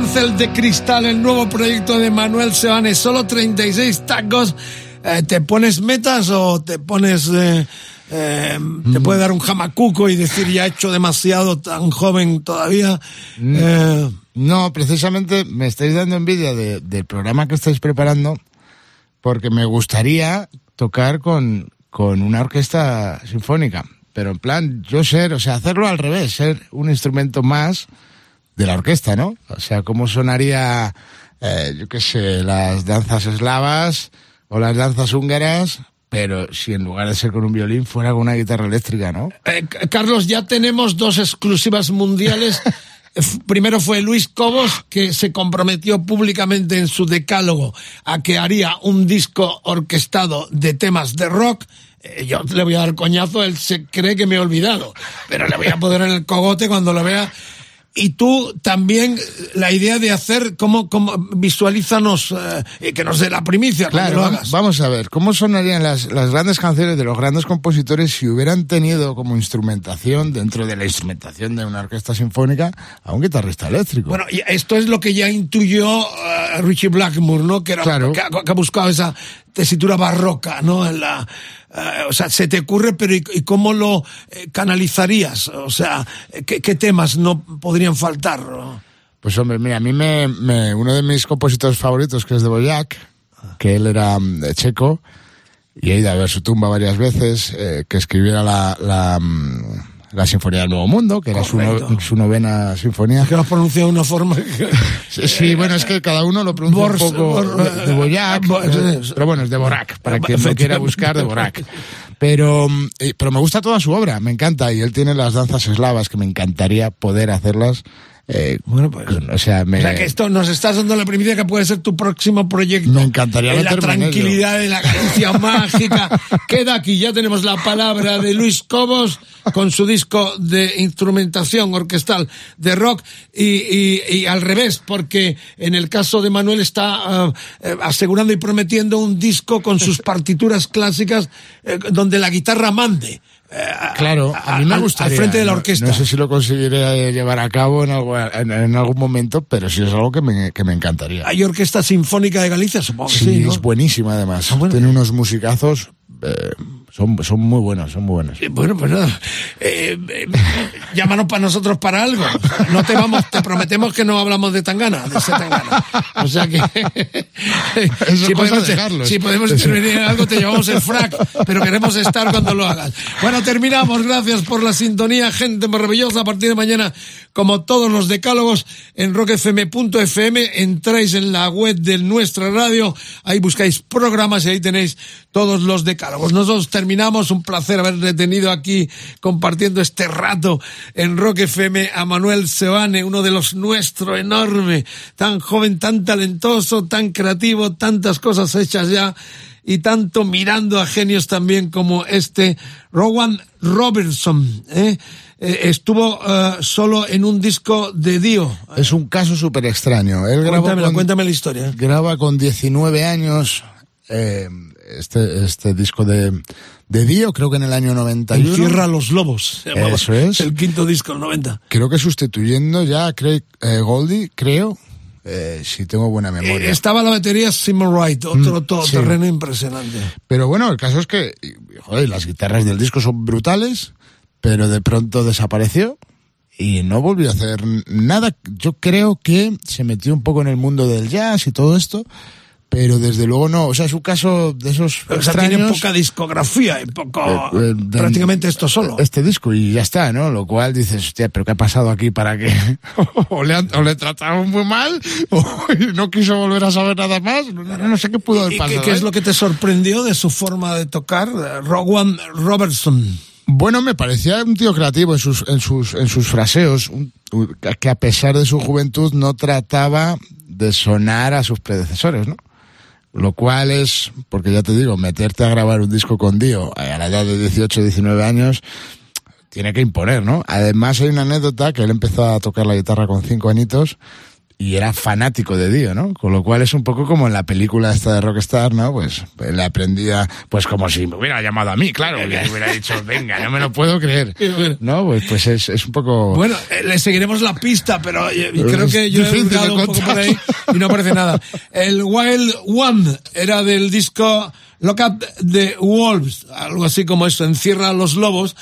D: Cárcel de cristal,
A: el nuevo proyecto de Manuel Sebanes, solo 36 tacos. Eh, ¿Te pones metas o te pones... eh, eh, te puede dar un jamacuco y decir ya he hecho demasiado tan joven todavía? Eh,
B: No, precisamente me estáis dando envidia de- del programa que estáis preparando porque me gustaría tocar con, con una orquesta sinfónica. Pero en plan, yo ser, o sea, hacerlo al revés, ser un instrumento más de la orquesta, ¿no? O sea, cómo sonaría, eh, yo qué sé, las danzas eslavas o las danzas húngaras, pero si en lugar de ser con un violín fuera con una guitarra eléctrica, ¿no?
A: Eh, Carlos, ya tenemos dos exclusivas mundiales. F- Primero fue Luis Cobos, que se comprometió públicamente en su decálogo a que haría un disco orquestado de temas de rock. Eh, Yo le voy a dar coñazo, él se cree que me he olvidado, pero le voy a poner en el cogote cuando lo vea. Y tú también, eh, la idea de hacer, ¿cómo, cómo visualízanos, eh, que nos dé la primicia
B: Claro,
A: lo hagas?
B: vamos a ver, ¿cómo sonarían las, las grandes canciones de los grandes compositores si hubieran tenido como instrumentación, dentro de la instrumentación de una orquesta sinfónica, a un guitarrista eléctrico?
A: Bueno, y esto es lo que ya intuyó eh, Richie Blackmore, ¿no? Que, era,
B: Claro.
A: que, ha, que ha buscado esa tesitura barroca, ¿no? En la, o sea, se te ocurre, pero ¿y, cómo lo eh, canalizarías? O sea, ¿qué, qué temas no podrían faltar?
B: Pues hombre, mira, a mí me, uno de mis compositores favoritos, que es de Boyac, que él era mm, checo, y he ido a ver su tumba varias veces, eh, que escribiera la, la, mm, la Sinfonía del Nuevo Mundo, que era su, no- su novena sinfonía.
A: Que lo has pronunciado de una forma que...
B: Sí, sí, bueno, es que cada uno lo pronuncia
A: Bors-
B: un poco
A: Bor-
B: de, Boyac, pero bueno, es de Borac, para quien lo quiera buscar, de Borac. Pero, eh, pero me gusta toda su obra, me encanta, y él tiene las danzas eslavas que me encantaría poder hacerlas. Eh,
A: Bueno, pues...
B: o sea, me,
A: O sea, que esto nos estás dando la primicia que puede ser tu próximo proyecto.
B: Me encantaría
A: En la tranquilidad de la Galicia mágica. Queda aquí, ya tenemos la palabra de Luis Cobos con su disco de instrumentación orquestal de rock y, y- y al revés, porque en el caso de Manuel está ah, eh, asegurando y prometiendo un disco con sus partituras clásicas eh, donde la guitarra mande. Eh,
B: Claro, a mí me gustaría.
A: Al frente de la orquesta.
B: No, sé si lo conseguiré llevar a cabo en, algo- en- en algún momento, pero sí es algo que me, que me encantaría.
A: Hay orquesta sinfónica de Galicia, supongo. que
B: Sí,
A: sí, ¿no?
B: es buenísima además.
A: Ah, bueno.
B: Tiene unos musicazos, eh, son, son muy buenos, son muy buenos.
A: Eh, Bueno, pues nada. Eh, eh, llámanos para nosotros para algo. No te vamos, te prometemos que no hablamos de Tangana, de ese Tangana. O sea que si podemos,
B: de Carlos.
A: si podemos intervenir en algo, te llevamos el frac, pero queremos estar cuando lo hagas. Bueno, terminamos. Gracias por la sintonía, gente maravillosa. A partir de mañana como todos los decálogos, en rockfm.fm, entráis en la web de nuestra radio, ahí buscáis programas y ahí tenéis todos los decálogos. Nosotros terminamos, un placer haber tenido aquí compartiendo este rato en Rock FM a Manuel Sebane, uno de los nuestro enorme, tan joven, tan talentoso, tan creativo, tantas cosas hechas ya y tanto mirando a genios también como este Rowan Robertson. ¿eh? Eh, estuvo eh, solo en un disco de Dio.
B: Es un caso súper extraño. Él grabó
A: Cuéntamelo,
B: con-
A: cuéntame la historia.
B: graba con 19 años eh, este, este disco de, de Dio, creo que en el año 91.
A: Encierra a los lobos.
B: Eso es.
A: El quinto disco, el 90.
B: Creo que sustituyendo ya a Craig eh, Goldie, creo, eh, si tengo buena memoria.
A: Eh, estaba la batería Simon Wright, otro
B: Mm,
A: todoterreno impresionante.
B: Pero bueno, el caso es que joder, las guitarras del disco son brutales, pero de pronto desapareció y no volvió a hacer nada. Yo creo que se metió un poco en el mundo del jazz y todo esto, pero desde luego no. O sea, es un caso de esos
A: O sea, tiene
B: extraños.
A: poca discografía y poco...
B: eh, de-
A: prácticamente esto solo.
B: Este disco y ya está, ¿no? Lo cual dices, hostia, pero ¿qué ha pasado aquí para que o le, han- o le trataron muy mal o no quiso volver a saber nada más? No, no- sé qué pudo haber
A: ¿Y
B: pasado.
A: qué, qué es
B: ¿eh?
A: lo que te sorprendió de su forma de tocar? eh, Rowan Robertson.
B: Bueno, me parecía un tío creativo en sus, en sus, en sus fraseos, un- que a pesar de su juventud no trataba de sonar a sus predecesores, ¿no? Lo cual es, porque ya te digo, meterte a grabar un disco con Dio a la edad de 18, 19 años, tiene que imponer, ¿no? Además hay una anécdota que él empezó a tocar la guitarra con cinco añitos y era fanático de Dio, ¿no? Con lo cual es un poco como en la película esta de Rockstar, ¿no? Pues pues, le aprendía, pues como si me hubiera llamado a mí, claro, que hubiera dicho, venga, no me lo puedo creer. No, pues, pues es, es un poco...
A: Bueno, eh, le seguiremos la pista, pero eh, creo que yo he hurgado un poco por ahí y no aparece nada. El Wild One era del disco Lock Up the Wolves, algo así como eso, encierra a los lobos.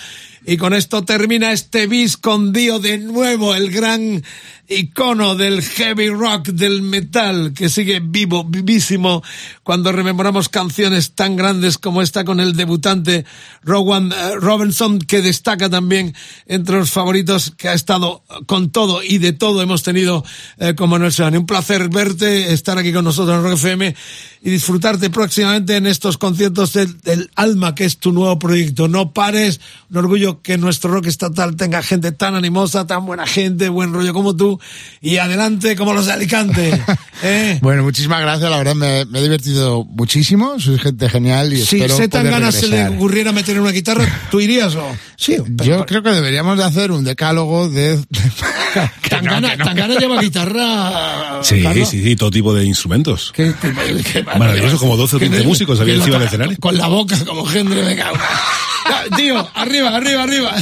A: Y con esto termina este bis con Dio de nuevo, el gran icono del heavy rock, del metal, que sigue vivo, vivísimo, cuando rememoramos canciones tan grandes como esta con el debutante Rowan eh, Robinson, que destaca también entre los favoritos, que ha estado con todo y de todo hemos tenido eh, con Manuel Sebane. Un placer verte, estar aquí con nosotros en Rock FM y disfrutarte próximamente en estos conciertos del Alma, que es tu nuevo proyecto. No pares, un orgullo que nuestro rock estatal tenga gente tan animosa, tan buena gente, buen rollo como tú, y adelante como los de Alicante. ¿eh?
B: Bueno, muchísimas gracias, la verdad me, me he divertido muchísimo, sois gente genial y
A: Si
B: espero
A: se tan ganas se le ocurriera meter una guitarra, ¿tú irías o...? Sí,
B: Yo creo que deberíamos de hacer un decálogo de...
A: Tangana, Tangana lleva guitarra.
C: Sí,
A: Carlos.
C: sí, sí, todo tipo de instrumentos.
A: Qué- qué- qué-
C: Maravilloso, como 12 o 15
A: qué-
C: músicos había encima del escenario.
A: Con la boca como Gendre, venga. Tío, arriba, arriba, arriba.